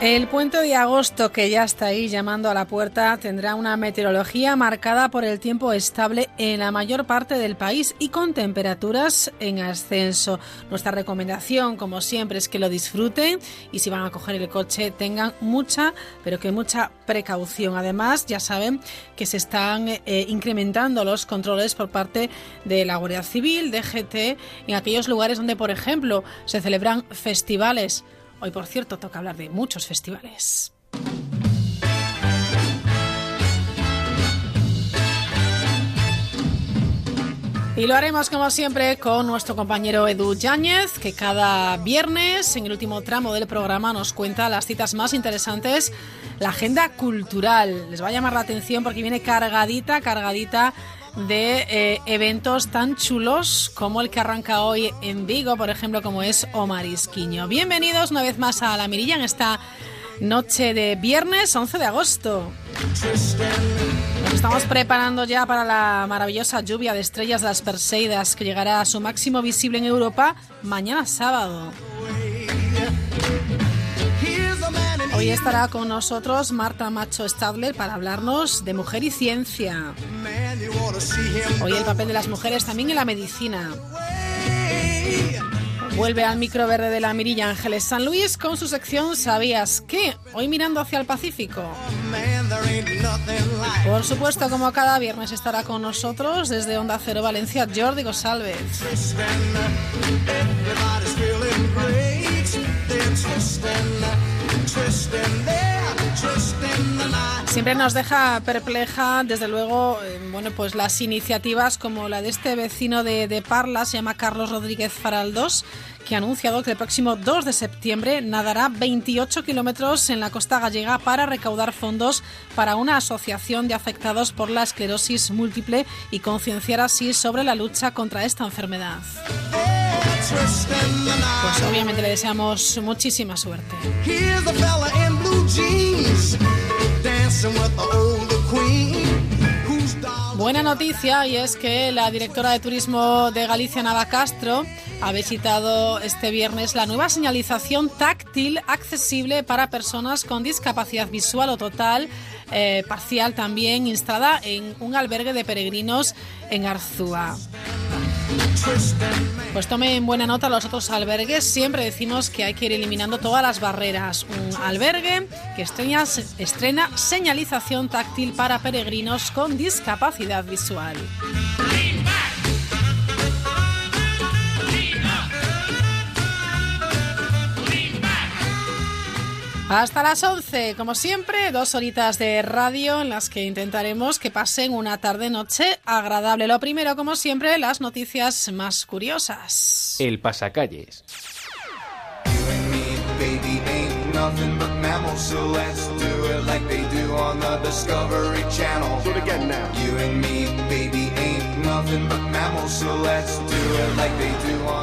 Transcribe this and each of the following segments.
El puente de agosto, que ya está ahí llamando a la puerta, tendrá una meteorología marcada por el tiempo estable en la mayor parte del país y con temperaturas en ascenso. Nuestra recomendación, como siempre, es que lo disfruten y si van a coger el coche tengan mucha, pero que mucha precaución. Además, ya saben que se están eh, incrementando los controles por parte de la Guardia Civil, de GT, en aquellos lugares donde, por ejemplo, se celebran festivales Hoy, por cierto, toca hablar de muchos festivales. Y lo haremos como siempre con nuestro compañero Edu Yáñez, que cada viernes, en el último tramo del programa, nos cuenta las citas más interesantes, la agenda cultural. Les va a llamar la atención porque viene cargadita, cargadita de eh, eventos tan chulos como el que arranca hoy en Vigo, por ejemplo, como es Omar Isquiño. Bienvenidos una vez más a La Mirilla en esta noche de viernes 11 de agosto. Nos estamos preparando ya para la maravillosa lluvia de estrellas de las Perseidas que llegará a su máximo visible en Europa mañana sábado. Hoy estará con nosotros Marta Macho Stadler para hablarnos de mujer y ciencia. Hoy el papel de las mujeres también en la medicina. Vuelve al micro verde de la Mirilla Ángeles San Luis con su sección ¿Sabías qué? Hoy mirando hacia el Pacífico. Por supuesto, como cada viernes estará con nosotros desde Onda Cero Valencia Jordi Gosalvez. Siempre nos deja perpleja, desde luego, eh, bueno, pues las iniciativas como la de este vecino de, Parla, se llama Carlos Rodríguez Faraldos, que ha anunciado que el próximo 2 de septiembre nadará 28 kilómetros en la costa gallega para recaudar fondos para una asociación de afectados por la esclerosis múltiple y concienciar así sobre la lucha contra esta enfermedad. Pues obviamente le deseamos muchísima suerte. Buena noticia y es que la directora de turismo de Galicia, Nava Castro, ha visitado este viernes la nueva señalización táctil accesible para personas con discapacidad visual o total, eh, parcial también, instalada en un albergue de peregrinos en Arzúa. Pues tomen buena nota los otros albergues. Siempre decimos que hay que ir eliminando todas las barreras. Un albergue que estrena, estrena señalización táctil para peregrinos con discapacidad visual. Hasta las 11, como siempre, dos horitas de radio en las que intentaremos que pasen una tarde-noche agradable. Lo primero, como siempre, las noticias más curiosas. El pasacalles.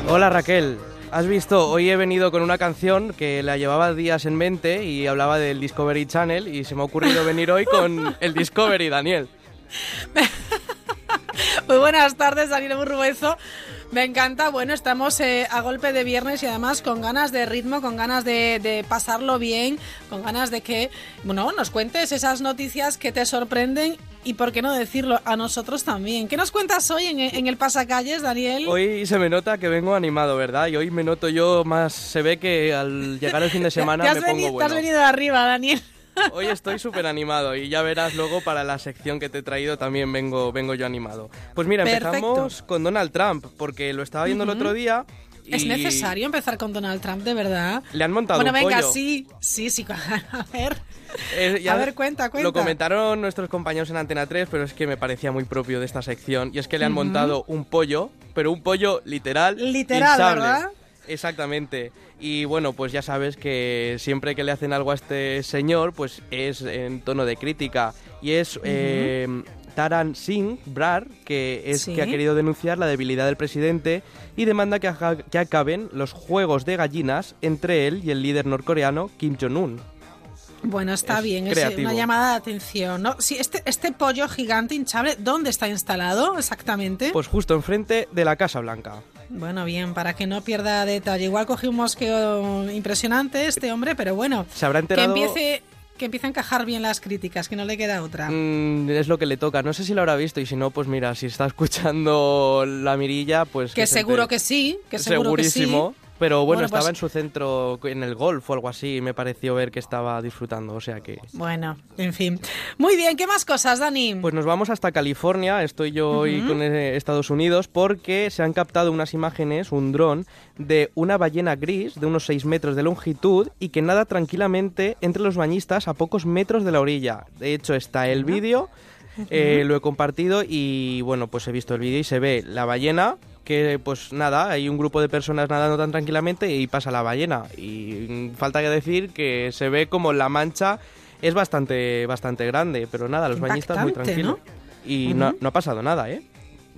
Hola Raquel. Has visto, hoy he venido con una canción que la llevaba días en mente y hablaba del Discovery Channel y se me ha ocurrido venir hoy con el Discovery, Daniel. Muy buenas tardes, Daniel Burruezo. Me encanta, bueno, estamos eh, a golpe de viernes y además con ganas de ritmo, con ganas de, pasarlo bien, con ganas de que, bueno, nos cuentes esas noticias que te sorprenden y por qué no decirlo a nosotros también. ¿Qué nos cuentas hoy en, el pasacalles, Daniel? Hoy se me nota que vengo animado, ¿verdad? Y hoy me noto yo más, se ve que al llegar el fin de semana me pongo bueno. Te has venido de arriba, Daniel. Hoy estoy súper animado y ya verás luego para la sección que te he traído también vengo, vengo yo animado. Pues mira, empezamos con Donald Trump, porque lo estaba viendo el otro día. ¿Es necesario empezar con Donald Trump, de verdad? Le han montado bueno, venga, sí, sí, sí, a ver. Eh, a ver, cuenta, cuenta. Lo comentaron nuestros compañeros en Antena 3, pero es que me parecía muy propio de esta sección. Y es que le han montado un pollo, pero un pollo literal. Literal, ¿verdad? Exactamente. Y bueno, pues ya sabes que siempre que le hacen algo a este señor, pues es en tono de crítica. Y es eh, Taran Singh Brar, que es que ha querido denunciar la debilidad del presidente y demanda que, que acaben los juegos de gallinas entre él y el líder norcoreano Kim Jong-un. Bueno, está bien, es una llamada de atención. ¿no? Sí, este, este pollo gigante hinchable, ¿dónde está instalado exactamente? Pues justo enfrente de la Casa Blanca. Bueno, bien, para que no pierda detalle. Igual cogí un mosqueo impresionante este hombre, pero bueno. Se habrá enterado... Que empiece que empiece a encajar bien las críticas, que no le queda otra. Mm, es lo que le toca. No sé si lo habrá visto y si no, pues mira, si está escuchando la mirilla, pues... Que, seguro que sí, que seguro Segurísimo. Que sí. Pero bueno, estaba pues en su centro, en el golf o algo así, y me pareció ver que estaba disfrutando, o sea que... Bueno, en fin. Muy bien, ¿qué más cosas, Dani? Pues nos vamos hasta California, estoy yo hoy con eh, Estados Unidos, porque se han captado unas imágenes, un dron, de una ballena gris de unos 6 metros de longitud y que nada tranquilamente entre los bañistas a pocos metros de la orilla. De hecho, está el vídeo... Eh, lo he compartido y bueno, pues he visto el vídeo y se ve la ballena que pues nada, hay un grupo de personas nadando tan tranquilamente y pasa la ballena. Y falta que decir que se ve como la mancha es bastante, bastante grande, pero nada, los bañistas muy tranquilos. Y no, no ha pasado nada, ¿eh?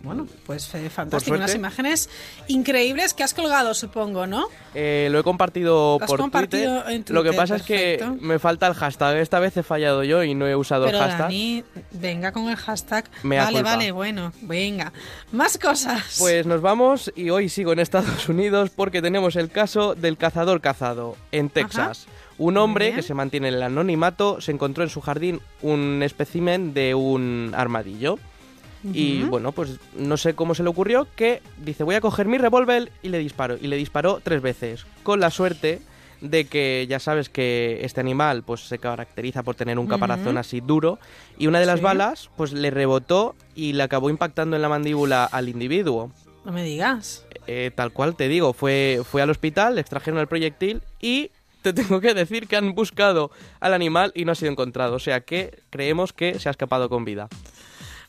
Bueno, pues eh, fantástico. Unas imágenes increíbles que has colgado, supongo, ¿no? Eh, lo he compartido por Twitter. Lo que pasa es que me falta el hashtag. Esta vez he fallado yo y no he usado el hashtag. Dani, venga con el hashtag. vale, vale, bueno, venga. Más cosas. Pues nos vamos y hoy sigo en Estados Unidos porque tenemos el caso del cazador cazado en Texas. Un hombre que se mantiene en el anonimato se encontró en su jardín un espécimen de un armadillo. Y bueno, pues no sé cómo se le ocurrió que dice, voy a coger mi revólver y le disparo. Y le disparó tres veces. Con la suerte de que ya sabes que este animal pues se caracteriza por tener un caparazón así duro y una de las balas pues le rebotó y le acabó impactando en la mandíbula al individuo. No me digas. Eh, tal cual te digo, fue, fue al hospital, le extrajeron el proyectil y te tengo que decir que han buscado al animal y no ha sido encontrado. O sea que creemos que se ha escapado con vida.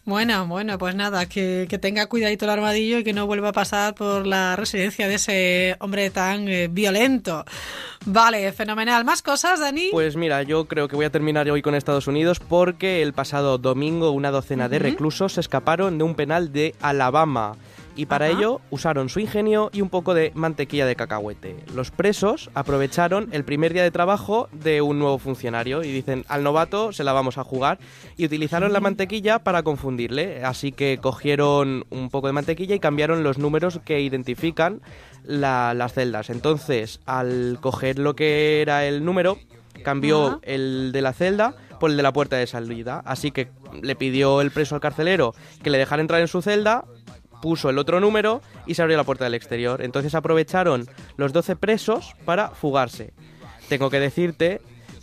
Bueno, bueno, pues nada, que, tenga cuidadito el armadillo y que no vuelva a pasar por la residencia de ese hombre tan eh, violento. Vale, fenomenal. ¿Más cosas, Dani? Pues mira, yo creo que voy a terminar hoy con Estados Unidos porque el pasado domingo una docena de reclusos se escaparon de un penal de Alabama y para ello usaron su ingenio y un poco de mantequilla de cacahuete. Los presos aprovecharon el primer día de trabajo de un nuevo funcionario y dicen al novato se la vamos a jugar y utilizaron la mantequilla para confundirle, así que cogieron un poco de mantequilla y cambiaron los números que identifican las celdas. Entonces, al coger lo que era el número, cambió el de la celda por el de la puerta de salida. Así que le pidió el preso al carcelero que le dejara entrar en su celda, puso el otro número y se abrió la puerta del exterior. Entonces aprovecharon los 12 presos para fugarse. Tengo que decirte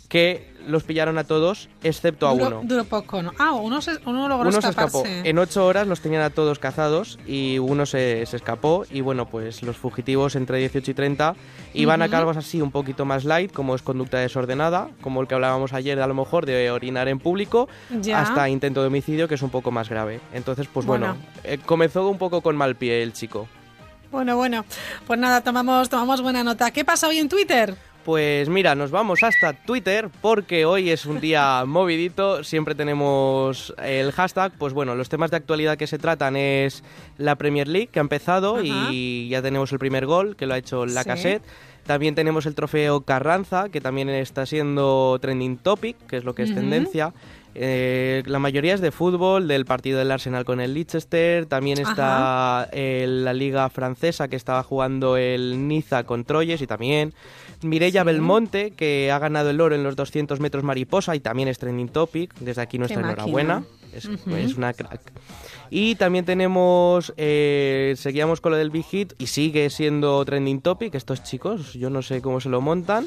que los pillaron a todos, excepto a uno. Duró poco, ¿no? Ah, uno, se, uno logró uno se escapó. En ocho horas los tenían a todos cazados y uno se, se, escapó. Y bueno, pues los fugitivos entre 18 y 30 iban a cargos así un poquito más light, como es conducta desordenada, como el que hablábamos ayer, de, a lo mejor de orinar en público, hasta intento de homicidio, que es un poco más grave. Entonces, pues bueno, eh, comenzó un poco con mal pie el chico. Bueno, bueno, pues nada, tomamos, tomamos buena nota. ¿Qué pasa hoy en Twitter? Pues mira, nos vamos hasta Twitter porque hoy es un día movidito, siempre tenemos el hashtag, pues bueno, los temas de actualidad que se tratan es la Premier League que ha empezado y ya tenemos el primer gol que lo ha hecho la cassette. También tenemos el trofeo Carranza, que también está siendo trending topic, que es lo que es tendencia. Eh, la mayoría es de fútbol, del partido del Arsenal con el Leicester. También está eh, la liga francesa que estaba jugando el Niza con Troyes y también Mireia Belmonte, que ha ganado el oro en los 200 metros mariposa y también es trending topic. Desde aquí nuestra enhorabuena. Es, una crack. Y también tenemos, eh, seguíamos con lo del Big Hit y sigue siendo trending topic. Estos chicos, yo no sé cómo se lo montan.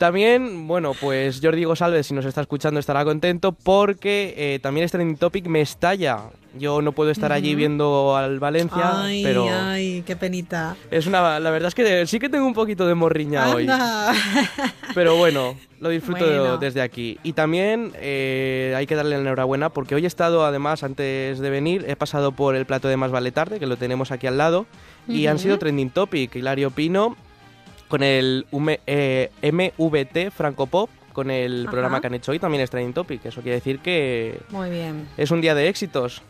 También, bueno, pues Jordi González, si nos está escuchando, estará contento porque eh, también este trending topic me estalla. Yo no puedo estar allí viendo al Valencia, ay, pero... Ay, qué penita. Es una... La verdad es que sí que tengo un poquito de morriña hoy. Pero bueno, lo disfruto desde aquí. Y también eh, hay que darle la enhorabuena porque hoy he estado, además, antes de venir, he pasado por el plato de Más Vale Tarde, que lo tenemos aquí al lado, y han sido trending topic. Hilario Pino con el eh, MVT Franco Pop, con el programa que han hecho hoy, también es Training Topic. Eso quiere decir que Muy bien. es un día de éxitos.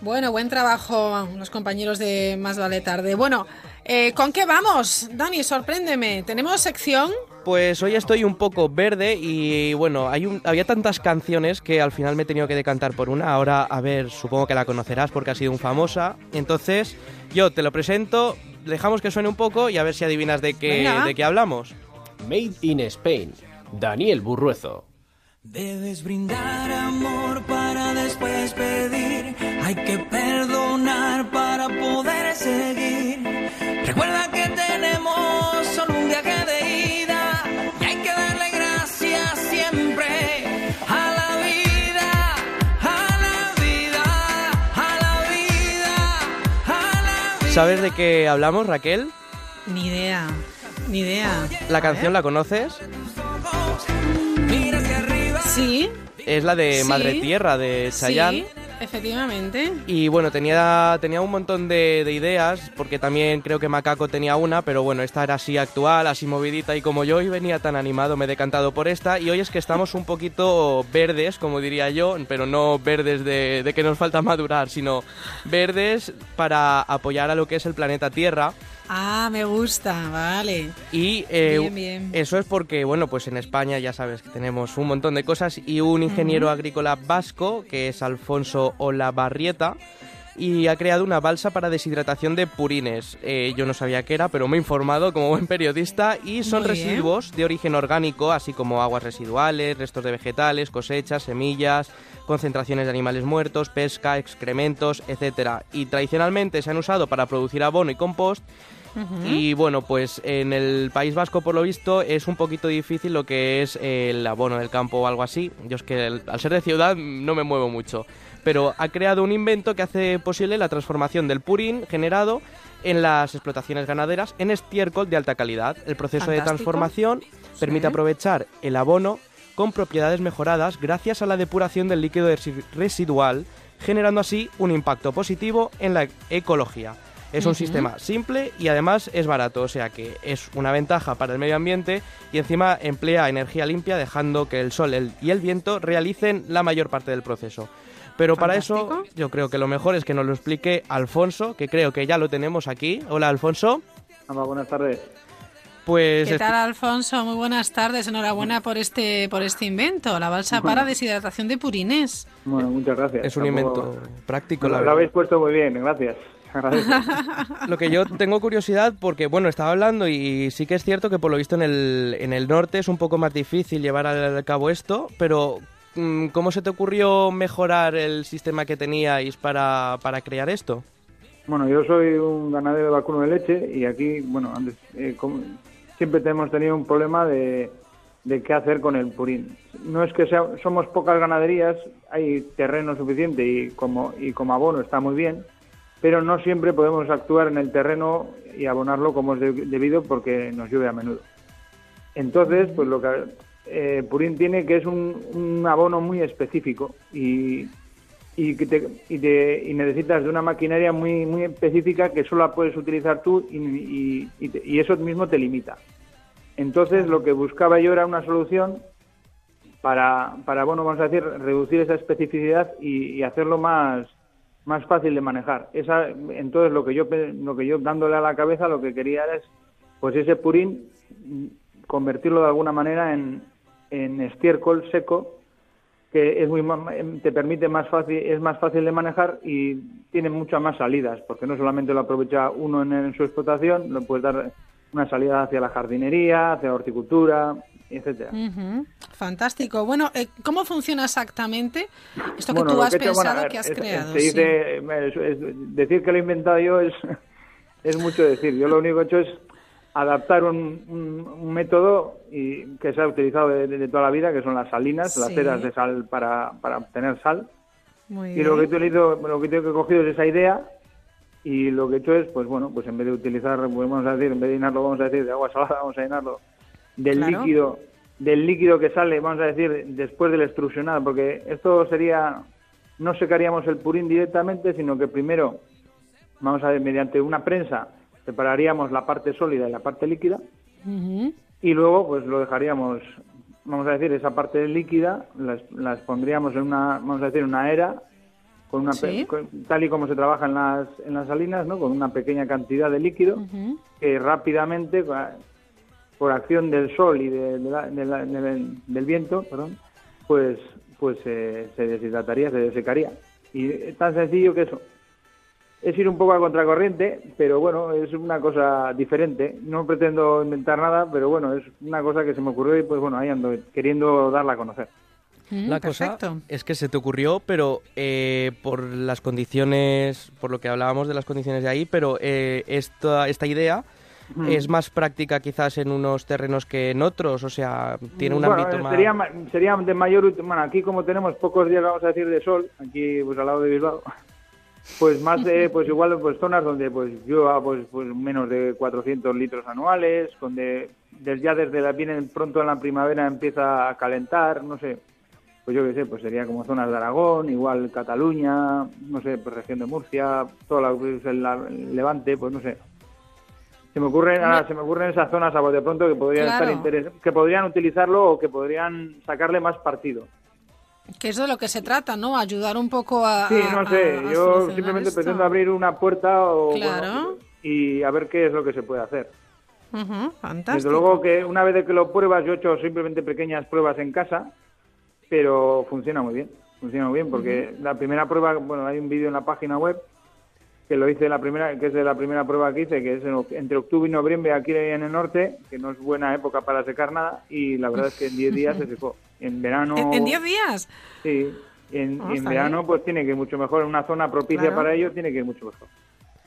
Bueno, buen trabajo los compañeros de Más Vale Tarde. Bueno, eh, ¿con qué vamos? Dani, sorpréndeme. ¿Tenemos sección? Pues hoy estoy un poco verde y bueno, hay un, había tantas canciones que al final me he tenido que decantar por una. Ahora, a ver, supongo que la conocerás porque ha sido un famosa. Entonces, yo te lo presento, dejamos que suene un poco y a ver si adivinas de qué, de qué hablamos. Made in Spain, Daniel Burruezo. Debes brindar amor para después pedir. Hay que perdonar para poder seguir. ¿Sabes de qué hablamos, Raquel? Ni idea, ni idea. ¿La canción la conoces? Sí. Es la de Sí. Madre Tierra de Chayanne. Sí, efectivamente. Y bueno, tenía, tenía un montón de, de ideas, porque también creo que Macaco tenía una, pero bueno, esta era así actual, así movidita, y como yo hoy venía tan animado, me he decantado por esta, y hoy es que estamos un poquito verdes, como diría yo, pero no verdes de, de que nos falta madurar, sino verdes para apoyar a lo que es el planeta Tierra. Ah, me gusta, vale. Y eh, Bien, bien. eso es porque, bueno, pues en España ya sabes que tenemos un montón de cosas y un ingeniero agrícola vasco, que es Alfonso Olavarrieta, y ha creado una balsa para deshidratación de purines. Eh, yo no sabía qué era, pero me he informado como buen periodista y son Muy bien. residuos de origen orgánico, así como aguas residuales, restos de vegetales, cosechas, semillas, concentraciones de animales muertos, pesca, excrementos, etcétera. Y tradicionalmente se han usado para producir abono y compost y bueno, pues en el País Vasco, por lo visto, es un poquito difícil lo que es el abono del campo o algo así. Yo es que el- al ser de ciudad no me muevo mucho. Pero ha creado un invento que hace posible la transformación del purín generado en las explotaciones ganaderas en estiércol de alta calidad. El proceso de transformación permite Sí. aprovechar el abono con propiedades mejoradas gracias a la depuración del líquido resi- residual, generando así un impacto positivo en la ecología. Es un sistema simple y además es barato, o sea que es una ventaja para el medio ambiente y encima emplea energía limpia dejando que el sol el- y el viento realicen la mayor parte del proceso. Pero para eso yo creo que lo mejor es que nos lo explique Alfonso, que creo que ya lo tenemos aquí. Hola Alfonso. Hola, buenas tardes. Pues ¿Qué tal, Alfonso? Muy buenas tardes. Enhorabuena por este, por este invento, la balsa para deshidratación de purines. Bueno, muchas gracias. es un Tampoco- invento práctico, Lo, la lo verdad. habéis puesto muy bien, gracias. Agradezco. Lo que yo tengo curiosidad porque, bueno, estaba hablando y sí que es cierto que por lo visto en el, en el norte es un poco más difícil llevar al cabo esto, pero mm, ¿cómo se te ocurrió mejorar el sistema que teníais para, para crear esto? bueno, yo soy un ganadero de vacuno de leche y aquí, bueno, antes, eh, como- siempre hemos tenido un problema de, de qué hacer con el purín. No es que sea, somos pocas ganaderías, hay terreno suficiente y como, y como abono está muy bien, pero no siempre podemos actuar en el terreno y abonarlo como es de- debido porque nos llueve a menudo. Entonces, pues lo que eh, Purín tiene que es un, un abono muy específico y, y, que te- y, te- y necesitas de una maquinaria muy muy específica que solo la puedes utilizar tú y, y- y te- y eso mismo te limita. Entonces, lo que buscaba yo era una solución para, para bueno, vamos a decir, reducir esa especificidad y, y hacerlo más más fácil de manejar. Esa, entonces, lo que yo lo que yo dándole a la cabeza, lo que quería era es, pues ese purín mm, convertirlo de alguna manera en, en estiércol seco que es muy em, te permite más fácil es más fácil de manejar y tiene muchas más salidas porque no solamente lo aprovecha uno en, en su explotación lo puedes dar una salida hacia la jardinería hacia la horticultura etcétera Fantástico. Bueno, eh, ¿cómo funciona exactamente esto que Bueno, tú has que bueno, pensado ver, que has es- creado? se sí. dice, es- es- decir que lo he inventado yo es, es mucho decir. Yo lo único que he hecho es adaptar un, un- un método y que se ha utilizado de, de toda la vida, que son las salinas, las ceras de sal para, para obtener sal. Muy Y lo que, he utilizo, lo que tengo que he cogido es esa idea y lo que he hecho es, pues bueno, pues en vez de utilizar, pues vamos a decir, en vez de llenarlo, vamos a decir, de agua salada, vamos a llenarlo del Claro. líquido del líquido que sale, vamos a decir, después del extrusionado, porque esto sería, no secaríamos el purín directamente, sino que primero, vamos a ver, mediante una prensa, separaríamos la parte sólida y la parte líquida, y luego pues lo dejaríamos, vamos a decir, esa parte líquida las, las pondríamos en una, vamos a decir, una era, con una Sí. con- tal y como se trabaja en las, en las salinas, ¿no? con una pequeña cantidad de líquido que rápidamente, por acción del sol y de- de la- de la- del, del viento, perdón, pues, pues eh, se deshidrataría, se desecaría. Y es tan sencillo que eso. Es ir un poco a contracorriente, pero bueno, es una cosa diferente. No pretendo inventar nada, pero bueno, es una cosa que se me ocurrió y pues bueno, ahí ando queriendo darla a conocer. Mm, La perfecto. cosa es que se te ocurrió, pero eh, por las condiciones, por lo que hablábamos de las condiciones de ahí, pero eh, esta, esta idea es más práctica quizás en unos terrenos que en otros, o sea, tiene un Bueno, ámbito eh, más... sería, de mayor bueno aquí como tenemos pocos días vamos a decir de sol aquí pues al lado de Bilbao pues más de pues igual pues zonas donde pues llueva pues pues menos de 400 litros anuales donde des- ya desde la vienen pronto en la primavera empieza a calentar no sé pues yo qué sé pues sería como zonas de Aragón igual Cataluña no sé pues región de Murcia toda la, pues, el, el Levante pues no sé se me ocurren ahora se me ocurren esas zonas a de pronto que podrían Claro. estar interes- que podrían utilizarlo o que podrían sacarle más partido Que es de lo que se trata, ¿no? Ayudar un poco a. sí no sé a- a yo simplemente esto. pretendo abrir una puerta o Claro. bueno, y a ver qué es lo que se puede hacer fantástico. desde luego que una vez que lo pruebas yo he hecho simplemente pequeñas pruebas en casa pero funciona muy bien funciona muy bien porque la primera prueba bueno hay un vídeo en la página web que lo hice la primera que es de la primera prueba que hice que es entre octubre y noviembre aquí en el norte que no es buena época para secar nada y la verdad es que en 10 días se secó en verano ¿En- ¿En 10 días? sí en, Ah, en verano bien. pues tiene que ir mucho mejor en una zona propicia Claro. para ello tiene que ir mucho mejor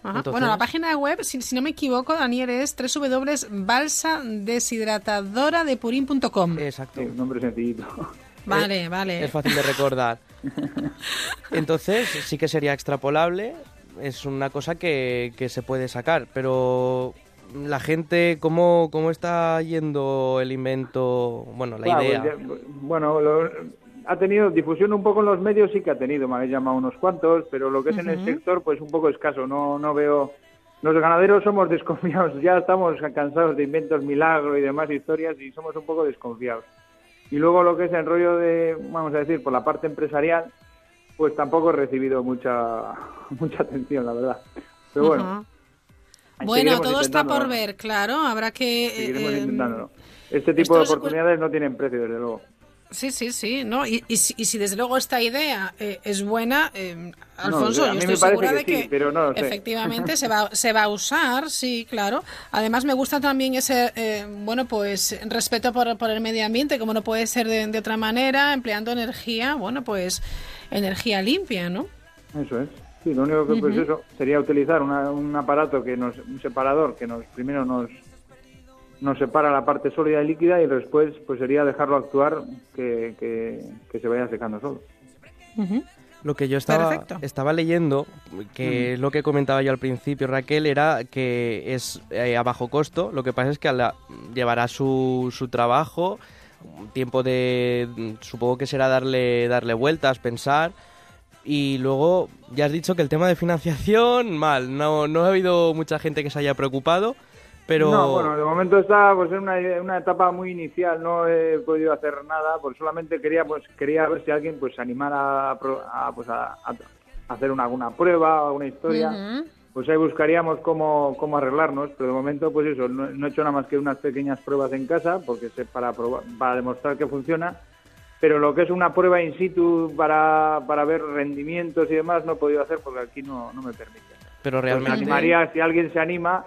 Ajá. Entonces- Bueno, la página web, si, si no me equivoco, Daniel, es www.balsadeshidratadoradepurin.com. Exacto. sí, un nombre sencillito Vale, vale. Es fácil de recordar. Entonces, sí que sería extrapolable, es una cosa que, que se puede sacar, pero la gente, ¿cómo, cómo está yendo el invento, bueno, la Claro, idea? pues ya- bueno, lo- ha tenido difusión un poco en los medios, sí que ha tenido, me habéis llamado unos cuantos, pero lo que es en el sector, pues un poco escaso. No, no veo. Los ganaderos somos desconfiados, ya estamos cansados de inventos milagro y demás historias y somos un poco desconfiados. Y luego lo que es el rollo de, vamos a decir, por la parte empresarial, pues tampoco he recibido mucha mucha atención, la verdad. Pero bueno, Ajá. Bueno, todo está por ver, claro. Habrá que. eh, seguiremos eh, intentándolo. Este tipo de oportunidades no tienen precio, desde luego. Sí, sí, sí, ¿no? Y, y si, y si desde luego esta idea eh, es buena, eh, Alfonso, yo estoy segura de que sí, pero no lo sé. efectivamente se va, se va a usar, sí, claro. Además me gusta también ese, eh, bueno, pues respeto por, por el medio ambiente, como no puede ser de, de otra manera, empleando energía, bueno, pues energía limpia, ¿no? Eso es. Sí, lo único que pues eso sería utilizar una- un aparato que nos, un separador que nos primero nos nos separa la parte sólida y líquida y después pues sería dejarlo actuar que, que, que se vaya secando solo. Lo que yo estaba, Perfecto. estaba leyendo, que es lo que comentaba yo al principio, Raquel, era que es eh, a bajo costo. Lo que pasa es que la- llevará su, su trabajo, tiempo de. Supongo que será darle, darle vueltas, pensar. Y luego, ya has dicho que el tema de financiación, mal. No, no ha habido mucha gente que se haya preocupado, pero. No, bueno, de momento está pues en una, una etapa muy inicial, no he podido hacer nada, pues solamente quería pues quería ver si alguien pues se animara a, pro- a, pues a, a hacer una, alguna prueba, alguna historia. Ujú. Pues ahí buscaríamos cómo, cómo arreglarnos, pero de momento, pues eso, no, no he hecho nada más que unas pequeñas pruebas en casa, porque sé para, probar, para demostrar que funciona, pero lo que es una prueba in situ para, para ver rendimientos y demás no he podido hacer porque aquí no, no me permite. pero Pues me realmente. animaría, si alguien se anima,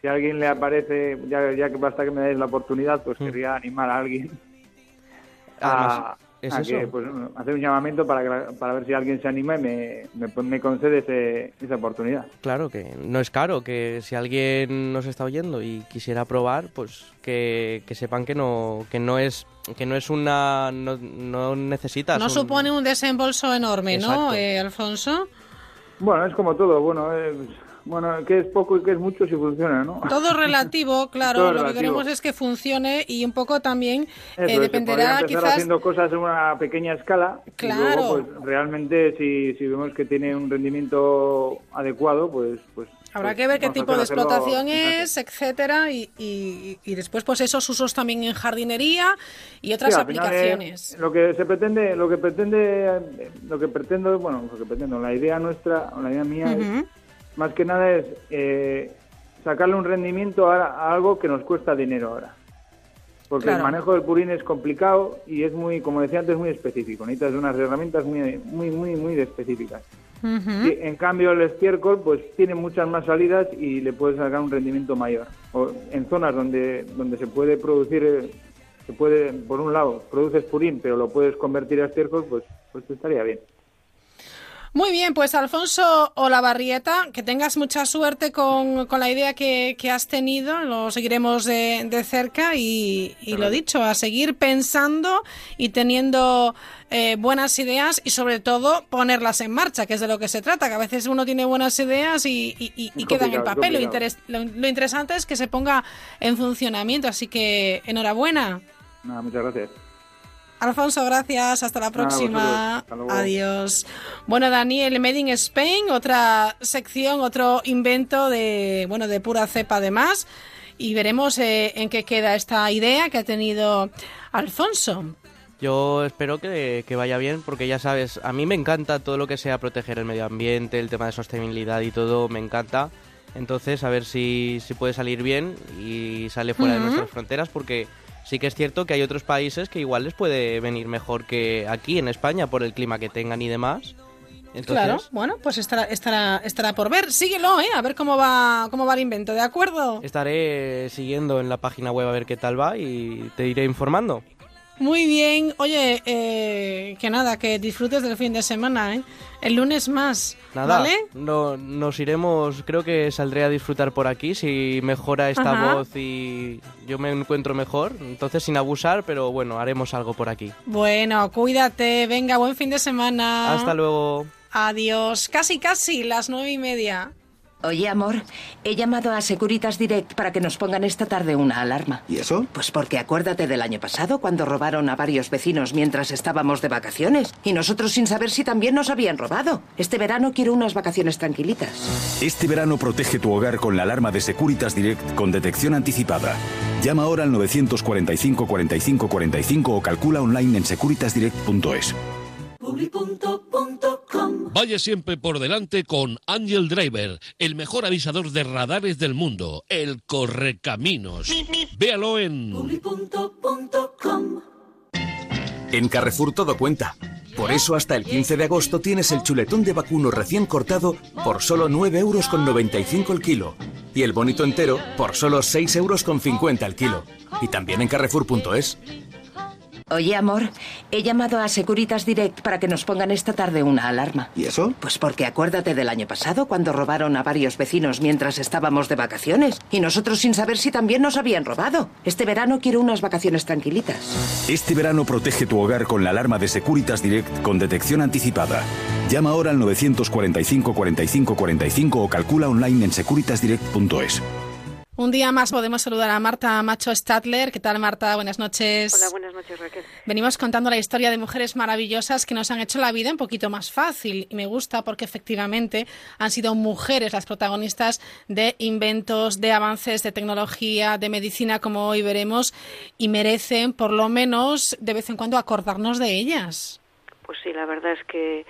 si a alguien le aparece, ya, ya que basta que me deis la oportunidad, pues querría animar a alguien a, es que, pues, hacer un llamamiento para, que- para ver si alguien se anima y me, me, me concede ese- esa oportunidad. Claro, que no es caro, que si alguien nos está oyendo y quisiera probar, pues que, que sepan que no, que no es que no es una no, no necesitas No un- supone un desembolso enorme, ¿no, eh, Alfonso? Bueno, es como todo. Bueno, eh, bueno, que es poco y que es mucho si funciona, ¿no? Todo relativo, claro. Todo lo que relativo. queremos es que funcione y un poco también Eso eh, es, se dependerá empezar quizás. haciendo cosas en una pequeña escala Claro. y luego pues realmente si, si vemos que tiene un rendimiento adecuado pues pues Habrá pues, que ver qué tipo de explotación es, etcétera, y, y- y después pues esos usos también en jardinería y otras Sí, aplicaciones. lo que se pretende, lo que pretende, lo que pretendo, bueno, lo que pretendo, la idea nuestra, o la idea mía es, Ujú. Más que nada es eh, sacarle un rendimiento a, a algo que nos cuesta dinero ahora. Porque Claro. el manejo del purín es complicado y es muy, como decía antes, muy específico. Necesitas unas herramientas muy, muy, muy, muy específicas. Y, en cambio, el estiércol pues tiene muchas más salidas y le puedes sacar un rendimiento mayor. O en zonas donde, donde se puede producir, eh, se puede, por un lado, produces purín, pero lo puedes convertir a estiércol, pues, pues estaría bien. Muy bien, pues Alfonso Olavarrieta, que tengas mucha suerte con, con la idea que, que has tenido, lo seguiremos de, de cerca y, y lo dicho, a seguir pensando y teniendo eh, buenas ideas y sobre todo ponerlas en marcha, que es de lo que se trata, que a veces uno tiene buenas ideas y, y- y- y quedan en papel. Lo, interes- lo- lo interesante es que se ponga en funcionamiento, así que enhorabuena. Nada, muchas gracias. Alfonso, gracias. Hasta la próxima. Hasta. Adiós. Bueno, Daniel, Made in Spain, otra sección, otro invento de, bueno, de pura cepa además. Y veremos eh, en qué queda esta idea que ha tenido Alfonso. Yo espero que, que vaya bien porque ya sabes, a mí me encanta todo lo que sea proteger el medio ambiente, el tema de sostenibilidad y todo, me encanta. Entonces, a ver si, si puede salir bien y sale fuera de Ujú. nuestras fronteras porque sí que es cierto que hay otros países que igual les puede venir mejor que aquí en España por el clima que tengan y demás. Entonces, Claro, bueno, pues estará, estará, estará por ver. Síguelo, ¿eh? A ver cómo va, cómo va el invento, ¿de acuerdo? estaré siguiendo en la página web a ver qué tal va y te iré informando. Muy bien. Oye, eh, que nada, que disfrutes del fin de semana, ¿eh? El lunes más, Nada, ¿vale? no, nos iremos, creo que saldré a disfrutar por aquí si mejora esta Ajá. voz y yo me encuentro mejor, entonces sin abusar, pero bueno, haremos algo por aquí. Bueno, cuídate, venga, buen fin de semana. Hasta luego. Adiós. Casi, casi, las nueve y media. Oye, amor, he llamado a Securitas Direct para que nos pongan esta tarde una alarma. ¿Y eso? Pues porque acuérdate del año pasado cuando robaron a varios vecinos mientras estábamos de vacaciones y nosotros sin saber si también nos habían robado. Este verano quiero unas vacaciones tranquilitas. Este verano protege tu hogar con la alarma de Securitas Direct con detección anticipada. Llama ahora al 945 45 45 o calcula online en securitasdirect.es. Vaya siempre por delante con Angel Driver, el mejor avisador de radares del mundo, el Correcaminos. Véalo en En Carrefour todo cuenta. Por eso hasta el 15 de agosto tienes el chuletón de vacuno recién cortado por solo 9,95 euros con 95 el kilo. Y el bonito entero por solo 6,50 euros con 50 el kilo. Y también en carrefour.es. Oye, amor, he llamado a Securitas Direct para que nos pongan esta tarde una alarma. ¿Y eso? Pues porque acuérdate del año pasado cuando robaron a varios vecinos mientras estábamos de vacaciones y nosotros sin saber si también nos habían robado. Este verano quiero unas vacaciones tranquilitas. Este verano protege tu hogar con la alarma de Securitas Direct con detección anticipada. Llama ahora al 945 45 45 o calcula online en securitasdirect.es. Un día más podemos saludar a Marta Macho Stadler. ¿Qué tal, Marta? Buenas noches. Hola, buenas noches, Raquel. Venimos contando la historia de mujeres maravillosas que nos han hecho la vida un poquito más fácil. Y me gusta porque efectivamente han sido mujeres las protagonistas de inventos, de avances de tecnología, de medicina, como hoy veremos, y merecen por lo menos de vez en cuando acordarnos de ellas. Pues sí, la verdad es que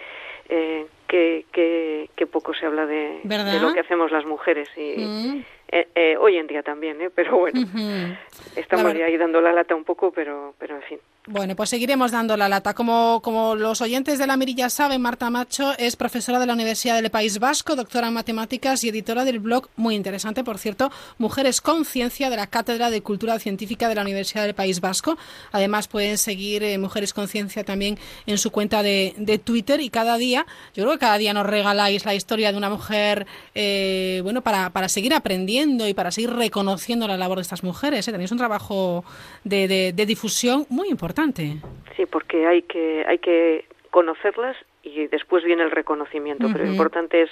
eh, que, que, que poco se habla de, lo que hacemos las mujeres y Mm. Eh, eh, hoy en día también, ¿eh? pero bueno, estamos ya ahí dando la lata un poco, pero pero en fin. Bueno, pues seguiremos dando la lata. Como, como los oyentes de la Mirilla saben, Marta Macho es profesora de la Universidad del País Vasco, doctora en matemáticas y editora del blog, muy interesante, por cierto, Mujeres con Ciencia de la Cátedra de Cultura Científica de la Universidad del País Vasco. Además, pueden seguir eh, Mujeres con Ciencia también en su cuenta de, de Twitter y cada día, yo creo que cada día nos regaláis la historia de una mujer, eh, bueno, para, para seguir aprendiendo y para seguir reconociendo la labor de estas mujeres. ¿eh? Tenéis un trabajo de, de- de difusión muy importante. Sí, porque hay que hay que conocerlas y después viene el reconocimiento, pero lo importante es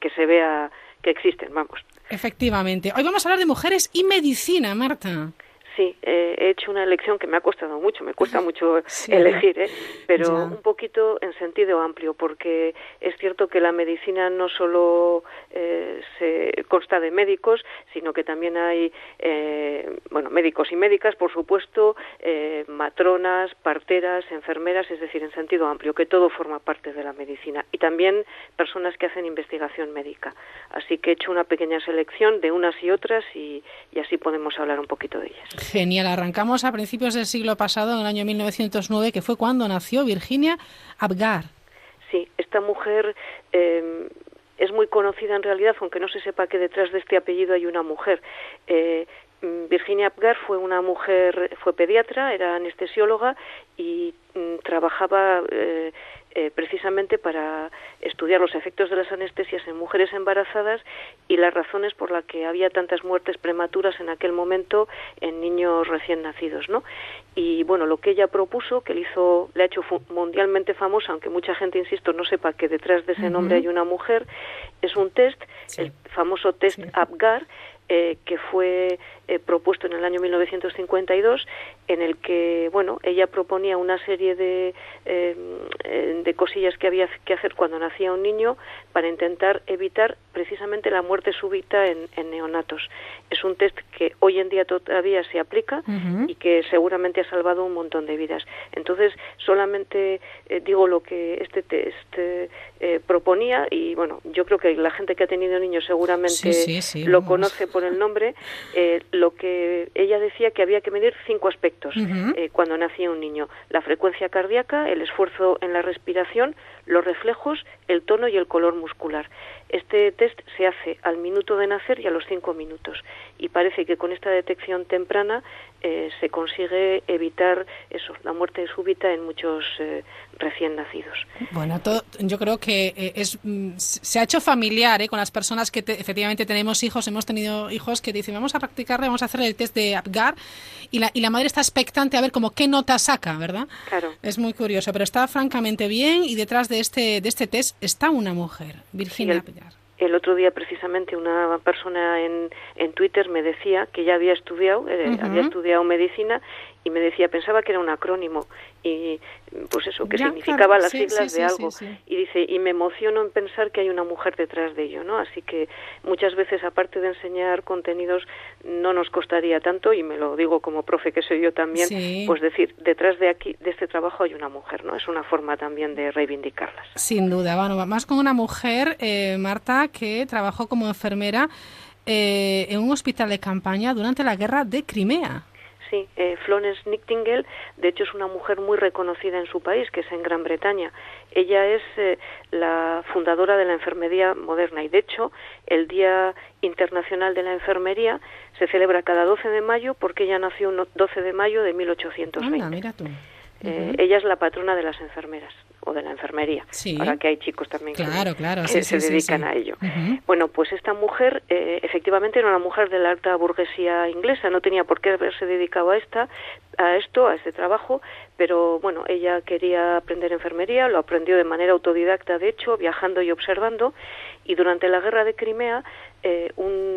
que se vea que existen, vamos. Efectivamente. Hoy vamos a hablar de mujeres y medicina, Marta. Sí, eh, he hecho una elección que me ha costado mucho, me cuesta mucho elegir, ¿eh? pero un poquito en sentido amplio, porque es cierto que la medicina no solo eh, se consta de médicos, sino que también hay, eh, bueno, médicos y médicas, por supuesto, eh, matronas, parteras, enfermeras, es decir, en sentido amplio, que todo forma parte de la medicina, y también personas que hacen investigación médica. Así que he hecho una pequeña selección de unas y otras y, y así podemos hablar un poquito de ellas. Genial, arrancamos a principios del siglo pasado, en el año 1909, que fue cuando nació Virginia Abgar. Sí, esta mujer eh, es muy conocida en realidad, aunque no se sepa que detrás de este apellido hay una mujer. Eh, Virginia Apgar fue una mujer, fue pediatra, era anestesióloga y mm, trabajaba eh, eh, precisamente para estudiar los efectos de las anestesias en mujeres embarazadas y las razones por las que había tantas muertes prematuras en aquel momento en niños recién nacidos, ¿no? Y bueno, lo que ella propuso, que le hizo, le ha hecho mundialmente famosa, aunque mucha gente, insisto, no sepa que detrás de ese nombre hay una mujer, es un test, el famoso test Apgar, eh, que fue eh, propuesto en el año 1952, en el que bueno ella proponía una serie de, eh, de cosillas que había que hacer cuando nacía un niño para intentar evitar precisamente la muerte súbita en, en neonatos. Es un test que hoy en día todavía se aplica uh -huh. y que seguramente ha salvado un montón de vidas. Entonces solamente digo lo que este test proponía y bueno yo creo que la gente que ha tenido niños seguramente sí, sí, sí, lo conoce por el nombre, eh, lo que ella decía que había que medir cinco aspectos uh -huh. eh, cuando nacía un niño: la frecuencia cardíaca, el esfuerzo en la respiración, los reflejos, el tono y el color muscular. Este test se hace al minuto de nacer y a los cinco minutos y parece que con esta detección temprana eh, se consigue evitar eso, la muerte súbita en muchos eh, recién nacidos. Bueno, todo, yo creo que eh, es, se ha hecho familiar con las personas que te, efectivamente tenemos hijos, hemos tenido hijos que dicen vamos a practicarle, vamos a hacer el test de Apgar y la, y la madre está expectante a ver como qué nota saca, ¿verdad? Claro. Es muy curioso, pero está francamente bien y detrás de este, de este test está una mujer, Virginia sí, Apgar el otro día precisamente una persona en, en Twitter me decía que ya había estudiado, eh, uh -huh. había estudiado medicina y me decía, pensaba que era un acrónimo y pues eso, que ya, significaba claro. las sí, siglas sí, de sí, algo. Y dice, y me emociono en pensar que hay una mujer detrás de ello, ¿no? Así que muchas veces, aparte de enseñar contenidos, no nos costaría tanto, y me lo digo como profe que soy yo también, pues decir, detrás de aquí, de este trabajo hay una mujer, ¿no? Es una forma también de reivindicarlas. Sin duda, bueno, más con una mujer, eh, Marta, que trabajó como enfermera eh, en un hospital de campaña durante la guerra de Crimea. Sí, eh, Florence Nightingale, de hecho, es una mujer muy reconocida en su país, que es en Gran Bretaña. Ella es eh, la fundadora de la enfermería moderna y, de hecho, el Día Internacional de la Enfermería se celebra cada 12 de mayo porque ella nació un 12 de mayo de 1820. Anda, mira tú. Eh, ella es la patrona de las enfermeras o de la enfermería. Sí. Ahora que hay chicos también claro, que, claro, que sí, se dedican a ello. Uh -huh. Bueno, pues esta mujer eh, efectivamente era una mujer de la alta burguesía inglesa, no tenía por qué haberse dedicado a esta, a esto, a este trabajo, pero bueno, ella quería aprender enfermería, lo aprendió de manera autodidacta, de hecho, viajando y observando, y durante la guerra de Crimea, eh, un,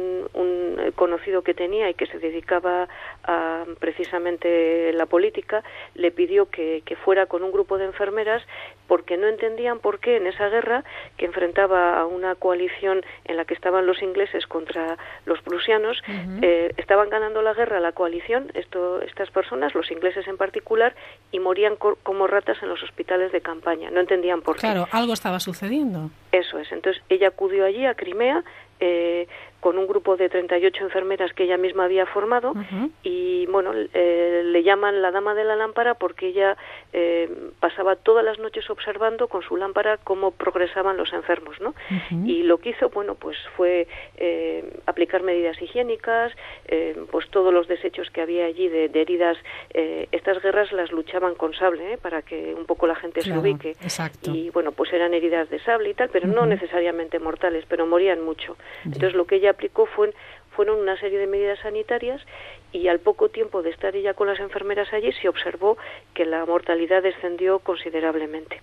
conocido que tenía y que se dedicaba a precisamente la política, le pidió que fuera con un grupo de enfermeras porque no entendían por qué en esa guerra que enfrentaba a una coalición en la que estaban los ingleses contra los prusianos, uh -huh. eh, estaban ganando la guerra la coalición, esto, estas personas, los ingleses en particular, y morían co como ratas en los hospitales de campaña. No entendían por claro, qué. Claro, algo estaba sucediendo. Eso es. Entonces ella acudió allí a Crimea. Eh, con un grupo de 38 enfermeras que ella misma había formado uh -huh. y bueno eh, le llaman la dama de la lámpara porque ella eh, pasaba todas las noches observando con su lámpara cómo progresaban los enfermos no uh -huh. y lo que hizo bueno pues fue eh, aplicar medidas higiénicas pues todos los desechos que había allí de, de heridas estas guerras las luchaban con sable para que un poco la gente claro, se ubique exacto. y bueno pues eran heridas de sable y tal pero uh -huh. no necesariamente mortales pero morían mucho entonces lo que ella aplicó fue, fueron una serie de medidas sanitarias y al poco tiempo de estar ella con las enfermeras allí se observó que la mortalidad descendió considerablemente.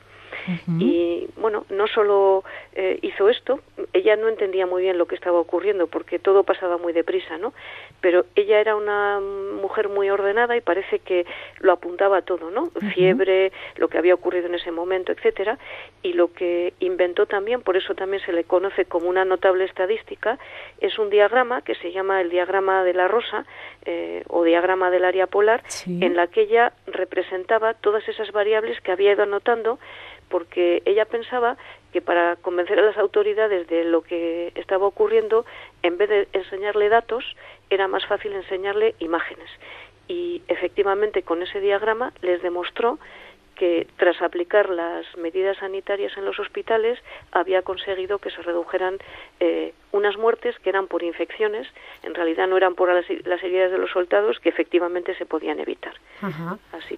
Y bueno, no solo eh, hizo esto, ella no entendía muy bien lo que estaba ocurriendo porque todo pasaba muy deprisa, ¿no? Pero ella era una mujer muy ordenada y parece que lo apuntaba todo, ¿no? Fiebre, lo que había ocurrido en ese momento, etcétera, y lo que inventó también, por eso también se le conoce como una notable estadística, es un diagrama que se llama el diagrama de la rosa eh, o diagrama del área polar, en la que ella representaba todas esas variables que había ido anotando porque ella pensaba que para convencer a las autoridades de lo que estaba ocurriendo, en vez de enseñarle datos, era más fácil enseñarle imágenes. Y efectivamente con ese diagrama les demostró que tras aplicar las medidas sanitarias en los hospitales había conseguido que se redujeran eh, unas muertes que eran por infecciones, en realidad no eran por las, heridas de los soldados, que efectivamente se podían evitar.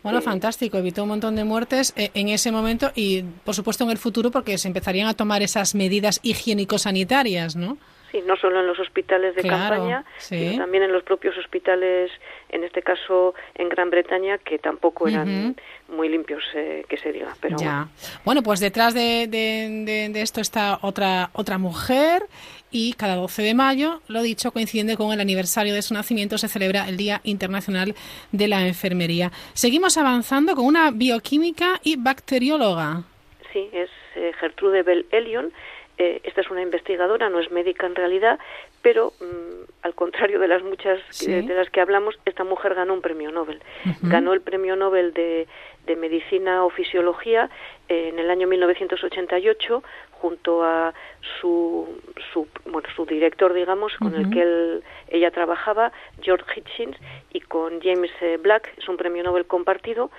bueno, fantástico, evitó un montón de muertes eh, en ese momento y, por supuesto, en el futuro, porque se empezarían a tomar esas medidas higiénico-sanitarias, ¿no? Sí, no solo en los hospitales de campaña, sino también en los propios hospitales, en este caso en Gran Bretaña, que tampoco eran muy limpios, eh, que se diga. Pero ya. Bueno. pues detrás de, de, esto está otra, otra mujer y cada 12 de mayo, lo dicho, coincide con el aniversario de su nacimiento, se celebra el Día Internacional de la Enfermería. Seguimos avanzando con una bioquímica y bacterióloga. Sí, es eh, Gertrude Bell Elion eh, esta es una investigadora, no es médica en realidad, pero mm, al contrario de las muchas de las que hablamos, esta mujer ganó un premio Nobel. Ganó el premio Nobel de, Medicina o Fisiología eh, en el año 1988 junto a su, su, bueno, su director, digamos, con el que ella trabajaba, George Hitchens, y con James eh, Black, es un premio Nobel compartido,